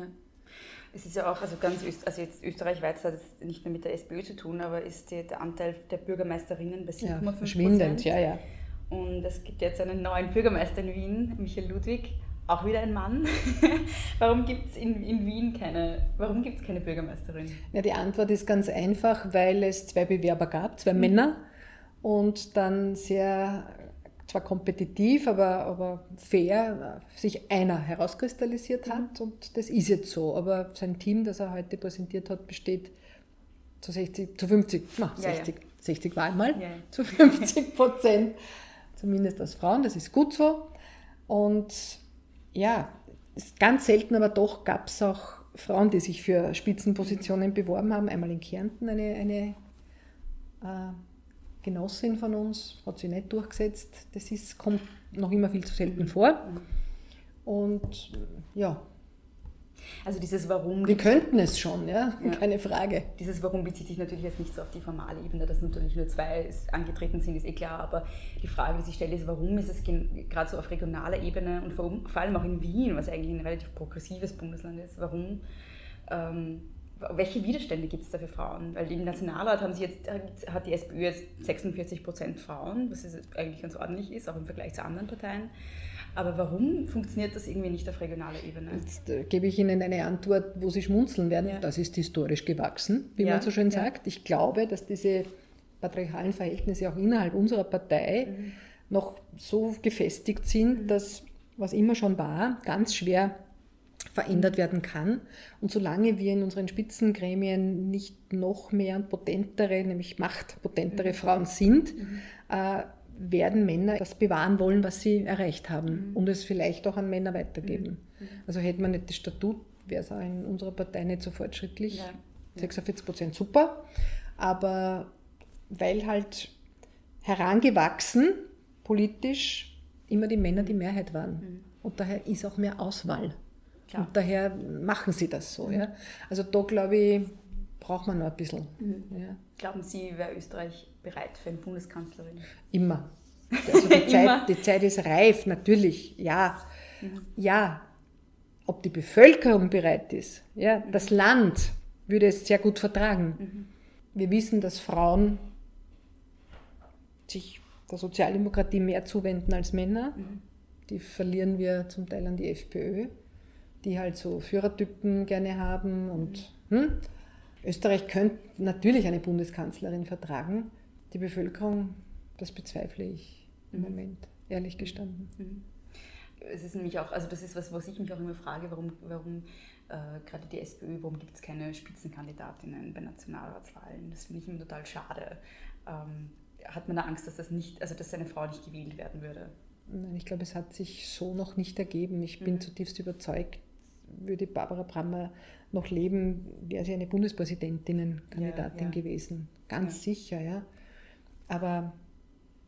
Es ist ja auch, also ganz Öst, also jetzt österreichweit hat es nicht mehr mit der SPÖ zu tun, aber ist die, der Anteil der Bürgermeisterinnen bei 7,5 Ja, verschwindend, ja, ja. Und es gibt jetzt einen neuen Bürgermeister in Wien, Michael Ludwig, auch wieder ein Mann. [laughs] warum gibt es in, in Wien keine, warum gibt's keine Bürgermeisterin? Ja, die Antwort ist ganz einfach, weil es zwei Bewerber gab, zwei Männer und dann sehr, zwar kompetitiv, aber, aber fair, sich einer herauskristallisiert hat und das ist jetzt so. Aber sein Team, das er heute präsentiert hat, besteht zu 60, zu 50, na, Ja, ja. 60, 60 war einmal, Ja, [laughs] zu 50 Prozent, zumindest als Frauen, das ist gut so. Und ja, ganz selten, aber doch gab es auch Frauen, die sich für Spitzenpositionen beworben haben. Einmal in Kärnten eine, eine äh, Genossin von uns, hat sie nicht durchgesetzt. Das ist, kommt noch immer viel zu selten vor. Und ja, Also dieses Warum, wir könnten es schon, ja, Ja. keine Frage. dieses Warum bezieht sich natürlich jetzt nicht so auf die formale Ebene, dass natürlich nur zwei angetreten sind, ist eh klar, aber die Frage, die sich stellt, ist, warum ist es gerade so auf regionaler Ebene und vor, vor allem auch in Wien, was eigentlich ein relativ progressives Bundesland ist, warum, ähm, welche Widerstände gibt es da für Frauen? Weil im Nationalrat haben sie jetzt, hat die SPÖ jetzt 46 Prozent Frauen, was eigentlich ganz ordentlich ist, auch im Vergleich zu anderen Parteien. Aber warum funktioniert das irgendwie nicht auf regionaler Ebene? Jetzt äh, gebe ich Ihnen eine Antwort, wo Sie schmunzeln werden. Ja. Das ist historisch gewachsen, wie Ja, man so schön ja. sagt. Ich glaube, dass diese patriarchalen Verhältnisse auch innerhalb unserer Partei Mhm. noch so gefestigt sind, dass was immer schon war, ganz schwer verändert werden kann. Und solange wir in unseren Spitzengremien nicht noch mehr und potentere, nämlich machtpotentere Mhm. Frauen sind, äh, werden Männer das bewahren wollen, was sie erreicht haben Mhm. und es vielleicht auch an Männer weitergeben. Also hätte man nicht das Statut wäre es auch in unserer Partei nicht so fortschrittlich. Ja. 46 Prozent super, aber weil halt herangewachsen politisch immer die Männer die Mehrheit waren. Und daher ist auch mehr Auswahl. Klar. Und daher machen sie das so. Ja. Also da glaube ich, braucht man noch ein bisschen. Ja. Glauben Sie, wäre Österreich bereit für eine Bundeskanzlerin? Immer. Also die. [laughs] Zeit, die Zeit ist reif, natürlich, ja. Ja, ob die Bevölkerung bereit ist, ja, das Land würde es sehr gut vertragen. Wir wissen, dass Frauen sich der Sozialdemokratie mehr zuwenden als Männer. Die verlieren wir zum Teil an die FPÖ, die halt so Führertypen gerne haben. Und hm? Österreich könnte natürlich eine Bundeskanzlerin vertragen. Die Bevölkerung, das bezweifle ich im Moment, ehrlich gestanden. Es ist nämlich auch, also das ist was, was ich mich auch immer frage, warum, warum äh, gerade die SPÖ, warum gibt es keine Spitzenkandidatinnen bei Nationalratswahlen? Das finde ich immer total schade. Ähm, hat man da Angst, dass das nicht, also dass seine Frau nicht gewählt werden würde? Nein, ich glaube, es hat sich so noch nicht ergeben. Ich bin zutiefst überzeugt, würde Barbara Brammer noch leben, wäre sie eine Bundespräsidentinnenkandidatin Ja, ja. gewesen. Ganz sicher, ja. Aber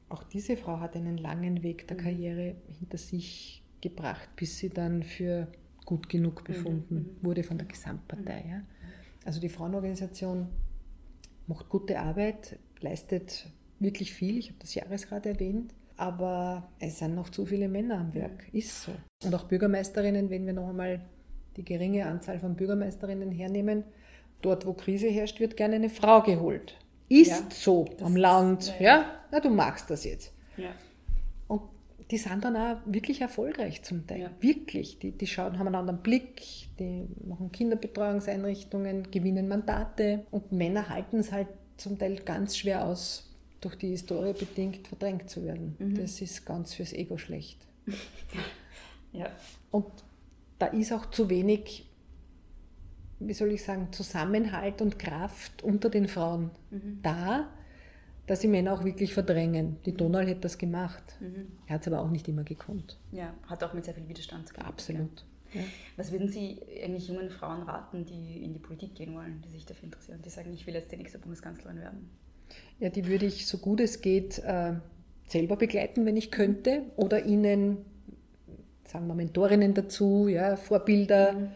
auch diese Frau hat einen langen Weg der Karriere hinter sich gebracht, bis sie dann für gut genug befunden wurde von der Gesamtpartei. Ja. Also die Frauenorganisation macht gute Arbeit, leistet wirklich viel. Ich habe das Jahresrat erwähnt. Aber es sind noch zu viele Männer am Werk. Ist so. Und auch Bürgermeisterinnen, wenn wir noch einmal die geringe Anzahl von Bürgermeisterinnen hernehmen, dort, wo Krise herrscht, wird gerne eine Frau geholt. Ist Ja, so am ist- Land. ja, Ja, Na, du magst das jetzt. Ja. Und die sind dann auch wirklich erfolgreich zum Teil. Wirklich. Die, die schauen, haben einen anderen Blick, die machen Kinderbetreuungseinrichtungen, gewinnen Mandate. Und Männer halten es halt zum Teil ganz schwer aus, durch die Historie bedingt verdrängt zu werden. Das ist ganz fürs Ego schlecht. [laughs] Ja. Und da ist auch zu wenig, wie soll ich sagen, Zusammenhalt und Kraft unter den Frauen da, dass sie Männer auch wirklich verdrängen. Die Donald hätte das gemacht. Er hat es aber auch nicht immer gekonnt. ja, hat auch mit sehr viel Widerstand kämpfen, Absolut. Ja. Ja. Was würden Sie eigentlich jungen Frauen raten, die in die Politik gehen wollen, die sich dafür interessieren, die sagen, ich will jetzt die nächste Bundeskanzlerin werden? Ja, die würde ich so gut es geht äh, selber begleiten, wenn ich könnte, oder ihnen, sagen wir Mentorinnen dazu, ja, Vorbilder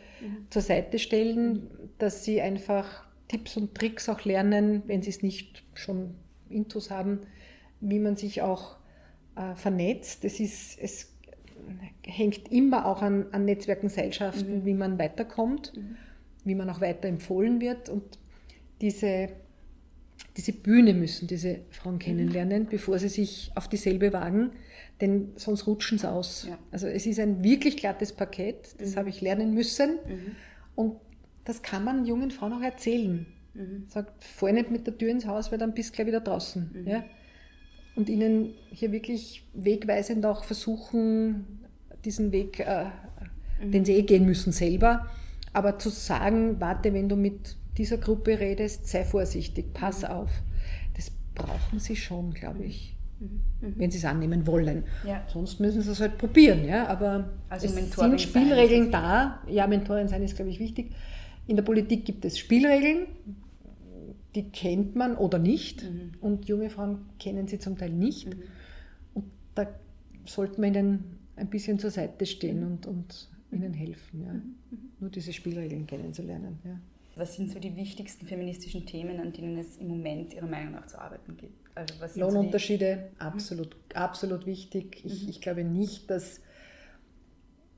zur Seite stellen, dass sie einfach Tipps und Tricks auch lernen, wenn sie es nicht schon intus haben, wie man sich auch äh, vernetzt. Es, ist, es hängt immer auch an, an Netzwerken, Seilschaften, wie man weiterkommt, wie man auch weiter empfohlen wird. Und diese diese Bühne müssen diese Frauen kennenlernen, bevor sie sich auf dieselbe wagen, denn sonst rutschen sie aus. Ja. Also es ist ein wirklich glattes Paket, das habe ich lernen müssen und das kann man jungen Frauen auch erzählen. Sagt, fahr nicht mit der Tür ins Haus, weil dann bist du gleich wieder draußen. Ja? Und ihnen hier wirklich wegweisend auch versuchen, diesen Weg, äh, den sie eh gehen müssen selber, aber zu sagen, warte, wenn du mit dieser Gruppe redest, sei vorsichtig, pass auf. Das brauchen sie schon, glaube ich, wenn sie es annehmen wollen. Ja. Sonst müssen sie es halt probieren, ja. Aber Also es Mentorin sind Spielregeln da. Ja, Mentorin sein ist, glaube ich, wichtig. In der Politik gibt es Spielregeln, die kennt man oder nicht. Mhm. Und junge Frauen kennen sie zum Teil nicht. Und da sollte man ihnen ein bisschen zur Seite stehen und, und ihnen helfen. Ja. Mhm. Nur diese Spielregeln kennenzulernen. Ja. Was sind so die wichtigsten feministischen Themen, an denen es im Moment Ihrer Meinung nach zu arbeiten gibt? Also was sind so die- Lohnunterschiede, absolut, absolut wichtig. Ich, ich glaube nicht, dass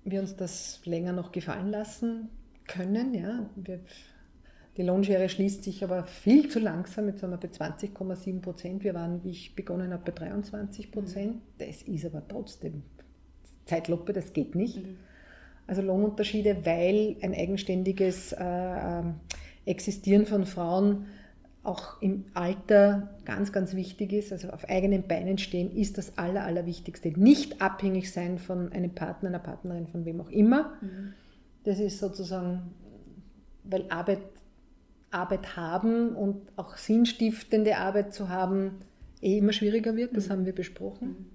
wir uns das länger noch gefallen lassen können. Ja. Wir, die Lohnschere schließt sich aber viel zu langsam. Jetzt sind wir bei 20,7 Prozent. Wir waren, wie ich begonnen habe, bei 23 Prozent. Das ist aber trotzdem Zeitlupe, das geht nicht. Also Lohnunterschiede, weil ein eigenständiges äh, ähm, Existieren von Frauen auch im Alter ganz, ganz wichtig ist. Also auf eigenen Beinen stehen ist das Aller, Allerwichtigste. Nicht abhängig sein von einem Partner, einer Partnerin, von wem auch immer. Das ist sozusagen, weil Arbeit, Arbeit haben und auch sinnstiftende Arbeit zu haben, eh immer schwieriger wird. Das haben wir besprochen.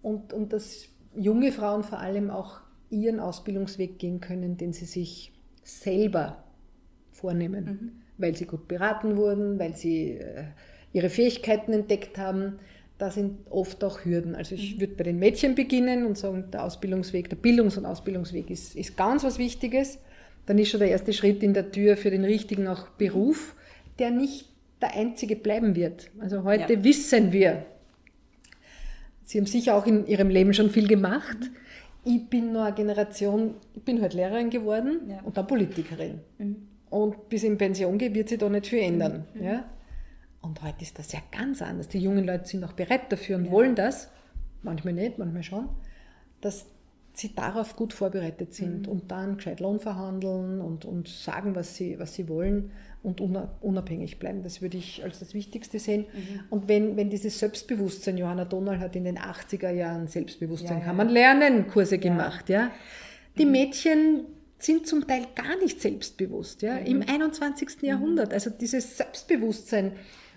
Und, und dass junge Frauen vor allem auch ihren Ausbildungsweg gehen können, den sie sich selber vornehmen, weil sie gut beraten wurden, weil sie äh, ihre Fähigkeiten entdeckt haben. Da sind oft auch Hürden. Also ich würde bei den Mädchen beginnen und sagen, der Ausbildungsweg, der Bildungs- und Ausbildungsweg ist, ist ganz was Wichtiges. Dann ist schon der erste Schritt in der Tür für den richtigen auch Beruf, der nicht der einzige bleiben wird. Also heute Ja. wissen wir, Sie haben sicher auch in Ihrem Leben schon viel gemacht. Ich bin nur eine Generation, ich bin halt Lehrerin geworden Ja. und dann Politikerin. Und bis in Pension gehe, wird sich da nicht viel ändern. Ja? Und heute ist das ja ganz anders. Die jungen Leute sind auch bereit dafür und wollen das, manchmal nicht, manchmal schon, dass sie darauf gut vorbereitet sind und dann gescheit Lohn verhandeln und, und sagen, was sie, was sie wollen und una- unabhängig bleiben. Das würde ich als das Wichtigste sehen. Und wenn, wenn dieses Selbstbewusstsein, Johanna Donald hat in den 80er Jahren Selbstbewusstsein, Ja, ja. kann man lernen, Kurse gemacht. Ja? Die Mädchen sind zum Teil gar nicht selbstbewusst ja? im 21. Jahrhundert. Also dieses Selbstbewusstsein,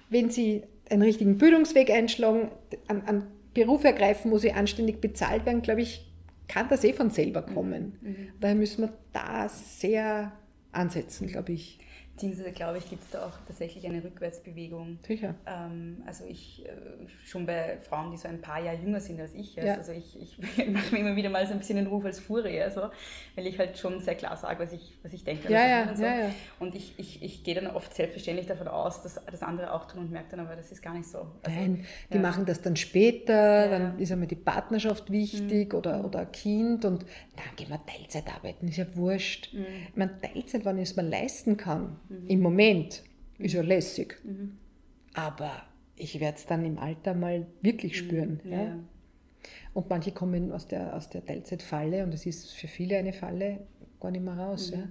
wenn sie einen richtigen Bildungsweg einschlagen, an, an Beruf ergreifen, wo sie anständig bezahlt werden, glaube ich, kann das eh von selber kommen. Daher müssen wir da sehr ansetzen, glaube ich. Beziehungsweise, glaube ich, gibt es da auch tatsächlich eine Rückwärtsbewegung. Sicher. Ähm, also ich, äh, schon bei Frauen, die so ein paar Jahre jünger sind als ich. Ja. Also ich, ich [laughs] mache mir immer wieder mal so ein bisschen den Ruf als Furie, also, weil ich halt schon sehr klar sage, was ich, was ich denke. Ja, ich ja, und, so. ja, ja. und ich, ich, ich gehe dann oft selbstverständlich davon aus, dass das andere auch tun und merke dann aber, das ist gar nicht so. Also, Nein, die ja. machen das dann später, dann ist einmal die Partnerschaft wichtig oder, oder ein Kind und dann gehen wir Teilzeit arbeiten, ist ja wurscht. Ich meine, Teilzeit, wenn ich es mir leisten kann, im Moment, ist ja lässig. Aber ich werde es dann im Alter mal wirklich spüren. Ja, Ja? Und manche kommen aus der, aus der Teilzeitfalle und es ist für viele eine Falle, gar nicht mehr raus. Ja?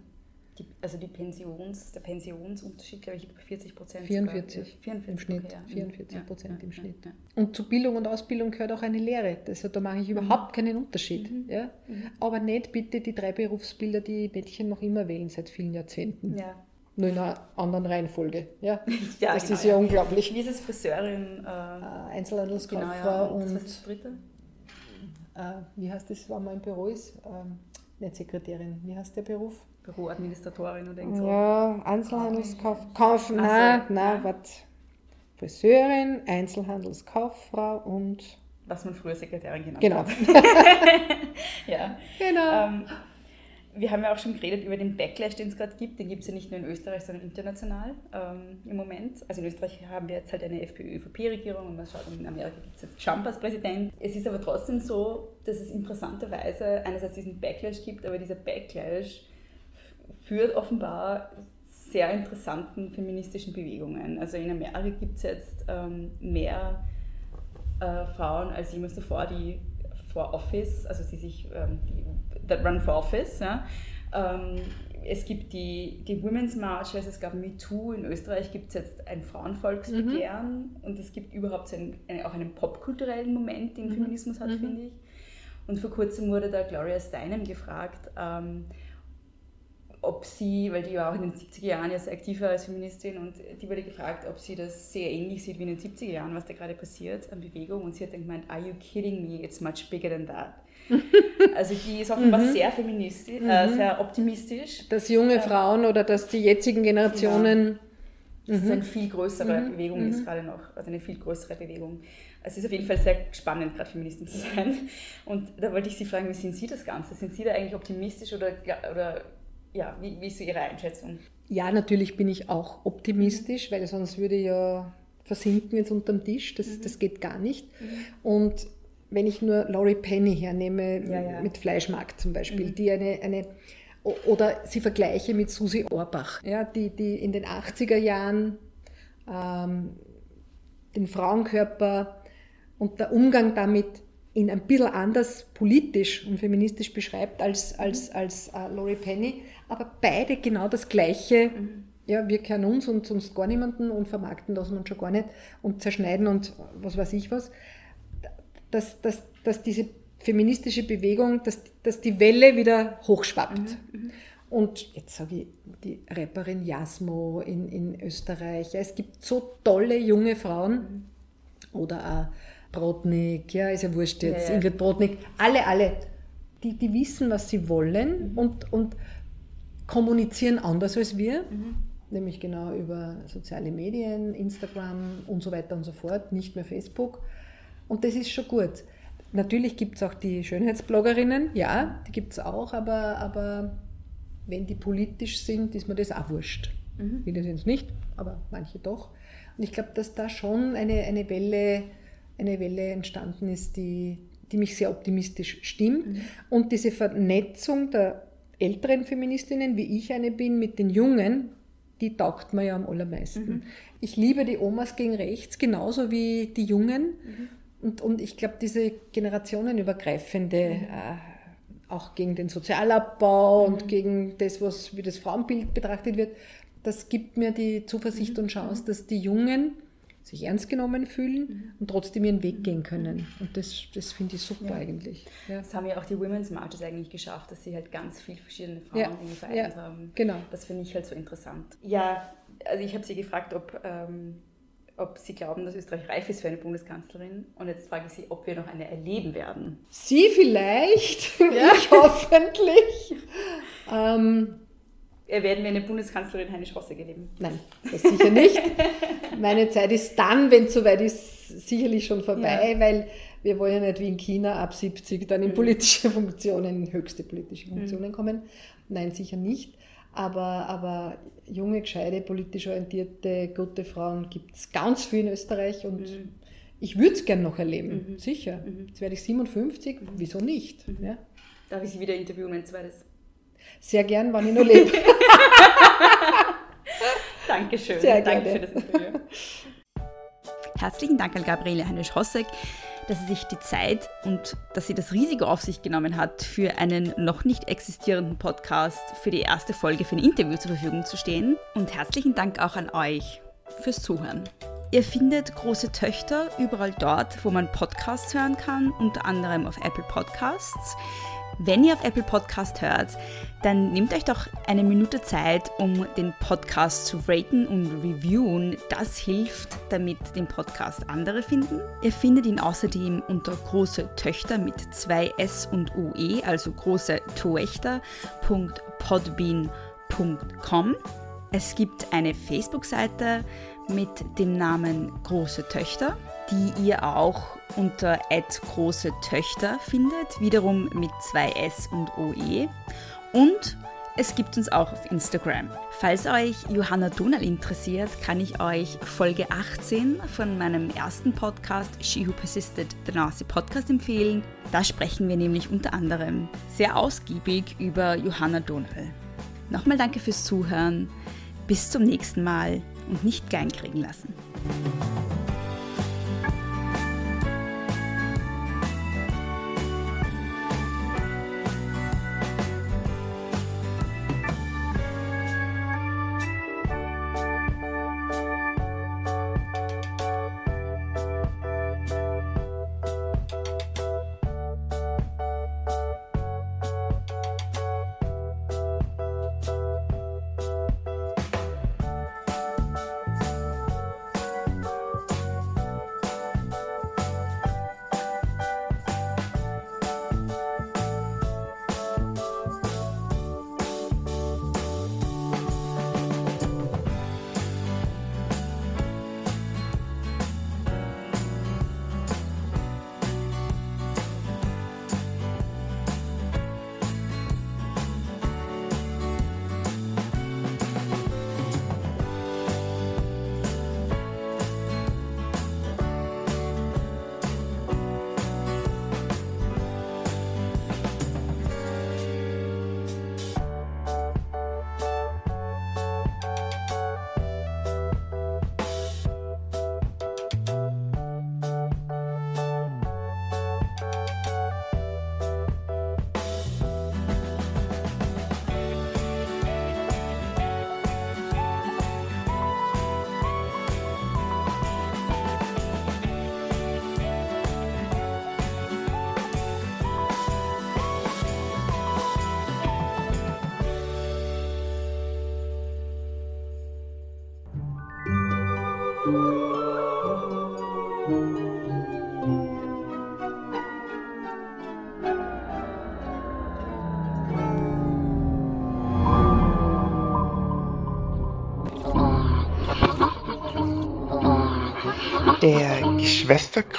Die, also die Pensions, der Pensionsunterschied, glaube ich, liegt bei 40 Prozent. 44 44 im Schnitt. okay, ja. 44 Ja, Prozent ja, im ja, Schnitt. ja. Und zu Bildung und Ausbildung gehört auch eine Lehre. Also da mache ich überhaupt keinen Unterschied. Ja? Aber nicht bitte die drei Berufsbilder, die Mädchen noch immer wählen seit vielen Jahrzehnten. Ja. Nur in einer anderen Reihenfolge. Ja? [laughs] Ja, das genau, ist ja, ja. unglaublich. Wie ist es Friseurin? Äh, Äh, Einzelhandelskauffrau genau, ja. Und was ist das dritte? äh, wie heißt das, wenn man im Büro ist? Ähm, nicht Sekretärin, wie heißt der Beruf? Büroadministratorin oder irgend so. Ja, Einzelhandelskauf, Kauf, Ach so, nein, nein, was? Friseurin, Einzelhandelskauffrau und Was man früher Sekretärin genannt genau. hat. [laughs] Ja. genau. Ähm, wir haben ja auch schon geredet über den Backlash, den es gerade gibt. Den gibt es ja nicht nur in Österreich, sondern international ähm, im Moment. Also in Österreich haben wir jetzt halt eine FPÖ-ÖVP-Regierung und man schaut, in Amerika gibt es jetzt Trump als Präsident. Es ist aber trotzdem so, dass es interessanterweise einerseits diesen Backlash gibt, aber dieser Backlash führt offenbar sehr interessanten feministischen Bewegungen. Also in Amerika gibt es jetzt ähm, mehr äh, Frauen als jemals davor, die for Office, also die sich, ähm, die, that run for Office. Ja. Ähm, es gibt die, die Women's Marches, es gab MeToo, in Österreich gibt es jetzt ein Frauenvolksbegehren und es gibt überhaupt so einen, auch einen popkulturellen Moment, den Feminismus hat, finde ich. Und vor kurzem wurde da Gloria Steinem gefragt, ähm, ob sie, weil die war auch in den 70er Jahren ja sehr aktiv war als Feministin und die wurde gefragt, ob sie das sehr ähnlich sieht wie in den 70er Jahren, was da gerade passiert an Bewegung und sie hat dann gemeint, are you kidding me, it's much bigger than that. [laughs] also die ist offenbar sehr feministisch, äh, sehr optimistisch. dass junge Frauen oder dass die jetzigen Generationen Das ist eine viel größere Bewegung ist gerade noch, also eine viel größere Bewegung. Also es ist auf jeden Fall sehr spannend, gerade Feministin zu sein. Und da wollte ich Sie fragen, wie sehen Sie das Ganze? Sind Sie da eigentlich optimistisch oder, oder ja, wie, wie ist so Ihre Einschätzung? Ja, natürlich bin ich auch optimistisch, weil sonst würde ja versinken jetzt unterm Tisch. Das, das geht gar nicht. Und wenn ich nur Laurie Penny hernehme, Ja, ja. mit Fleischmarkt zum Beispiel, die eine, eine oder sie vergleiche mit Susi Orbach, ja, die, die in den 80er Jahren ähm, den Frauenkörper und der Umgang damit in ein bisschen anders politisch und feministisch beschreibt als, als, als äh, Laurie Penny, aber beide genau das Gleiche. Ja, wir kennen uns und sonst gar niemanden und vermarkten das und schon gar nicht und zerschneiden und was weiß ich was. Dass, dass, dass diese feministische Bewegung, dass, dass die Welle wieder hochschwappt. Und jetzt sage ich, die Rapperin Jasmo in, in Österreich. Ja, es gibt so tolle junge Frauen. Oder auch Brodnik, ja, ist ja wurscht jetzt, Ja, ja. Ingrid Brodnik. Alle, alle, die, die wissen, was sie wollen und, und kommunizieren anders als wir, nämlich genau über soziale Medien, Instagram und so weiter und so fort, nicht mehr Facebook. Und das ist schon gut. Natürlich gibt es auch die Schönheitsbloggerinnen, ja, die gibt es auch, aber, aber wenn die politisch sind, ist mir das auch wurscht. Viele sind es nicht, aber manche doch. Und ich glaube, dass da schon eine, eine, Welle, eine Welle entstanden ist, die, die mich sehr optimistisch stimmt. Und diese Vernetzung der älteren Feministinnen, wie ich eine bin, mit den Jungen, die taugt mir ja am allermeisten. Ich liebe die Omas gegen rechts genauso wie die Jungen. Und, und ich glaube, diese generationenübergreifende, äh, auch gegen den Sozialabbau und gegen das, was wie das Frauenbild betrachtet wird, das gibt mir die Zuversicht und Chance, dass die Jungen sich ernst genommen fühlen und trotzdem ihren Weg gehen können. Und das, das finde ich super eigentlich. Ja. Das haben ja auch die Women's Marches eigentlich geschafft, dass sie halt ganz viele verschiedene Frauen Ja, irgendwie vereint ja, haben. genau. Das finde ich halt so interessant. Ja, also ich habe sie gefragt, ob, ähm, ob sie glauben, dass Österreich reif ist für eine Bundeskanzlerin. Und jetzt frage ich sie, ob wir noch eine erleben werden. Sie vielleicht, [laughs] ich hoffentlich. Ähm, Äh, Werden wir eine Bundeskanzlerin Heine Schrosse erleben? Nein, das sicher nicht. Meine Zeit ist dann, wenn es soweit ist, sicherlich schon vorbei, weil wir wollen ja nicht wie in China ab 70 dann in politische Funktionen, in höchste politische Funktionen kommen. Nein, sicher nicht. Aber, aber junge, gescheite, politisch orientierte, gute Frauen gibt es ganz viel in Österreich und ich würde es gern noch erleben, sicher. Jetzt werde ich 57, wieso nicht? Ja? Darf ich sie wieder interviewen, ein zweites? Sehr gern, wann ich noch lebe. [laughs] Dankeschön. Sehr Danke gerne. für das Interview. Herzlichen Dank an Gabriele Heinisch-Hossek, dass sie sich die Zeit und dass sie das Risiko auf sich genommen hat, für einen noch nicht existierenden Podcast für die erste Folge für ein Interview zur Verfügung zu stehen. Und herzlichen Dank auch an euch fürs Zuhören. Ihr findet große Töchter überall dort, wo man Podcasts hören kann, unter anderem auf Apple Podcasts. Wenn ihr auf Apple Podcast hört, dann nehmt euch doch eine Minute Zeit, um den Podcast zu raten und reviewen. Das hilft, damit den Podcast andere finden. Ihr findet ihn außerdem unter große Töchter mit zwei S und UE, also große Toechter.podbean.com. Es gibt eine Facebook-Seite mit dem Namen Große Töchter, die ihr auch unter große Töchter findet, wiederum mit zwei S und OE. Und es gibt uns auch auf Instagram. Falls euch Johanna Donal interessiert, kann ich euch Folge 18 von meinem ersten Podcast She Who Persisted, the Nazi Podcast empfehlen. Da sprechen wir nämlich unter anderem sehr ausgiebig über Johanna Donal. Nochmal danke fürs Zuhören. Bis zum nächsten Mal und nicht kleinkriegen lassen.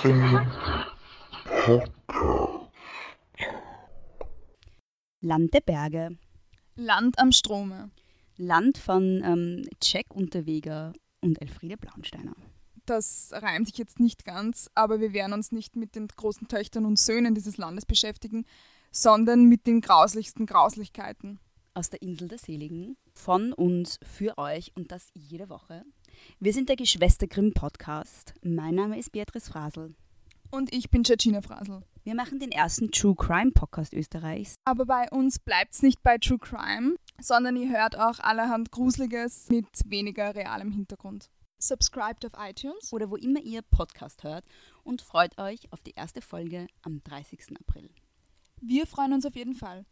Geschwister Grimm Land der Berge. Land am Strome. Land von ähm, Jack Unterweger und Elfriede Blaunsteiner. Das reimt sich jetzt nicht ganz, aber wir werden uns nicht mit den großen Töchtern und Söhnen dieses Landes beschäftigen, sondern mit den grauslichsten Grauslichkeiten. Aus der Insel der Seligen. Von uns für euch und das jede Woche. Wir sind der Geschwister Grimm Podcast. Mein Name ist Beatrice Frasel. Und ich bin Georgina Frasel. Wir machen den ersten True Crime Podcast Österreichs. Aber bei uns bleibt es nicht bei True Crime, sondern ihr hört auch allerhand Gruseliges mit weniger realem Hintergrund. Subscribed auf iTunes oder wo immer ihr Podcast hört und freut euch auf die erste Folge am 30. April. Wir freuen uns auf jeden Fall.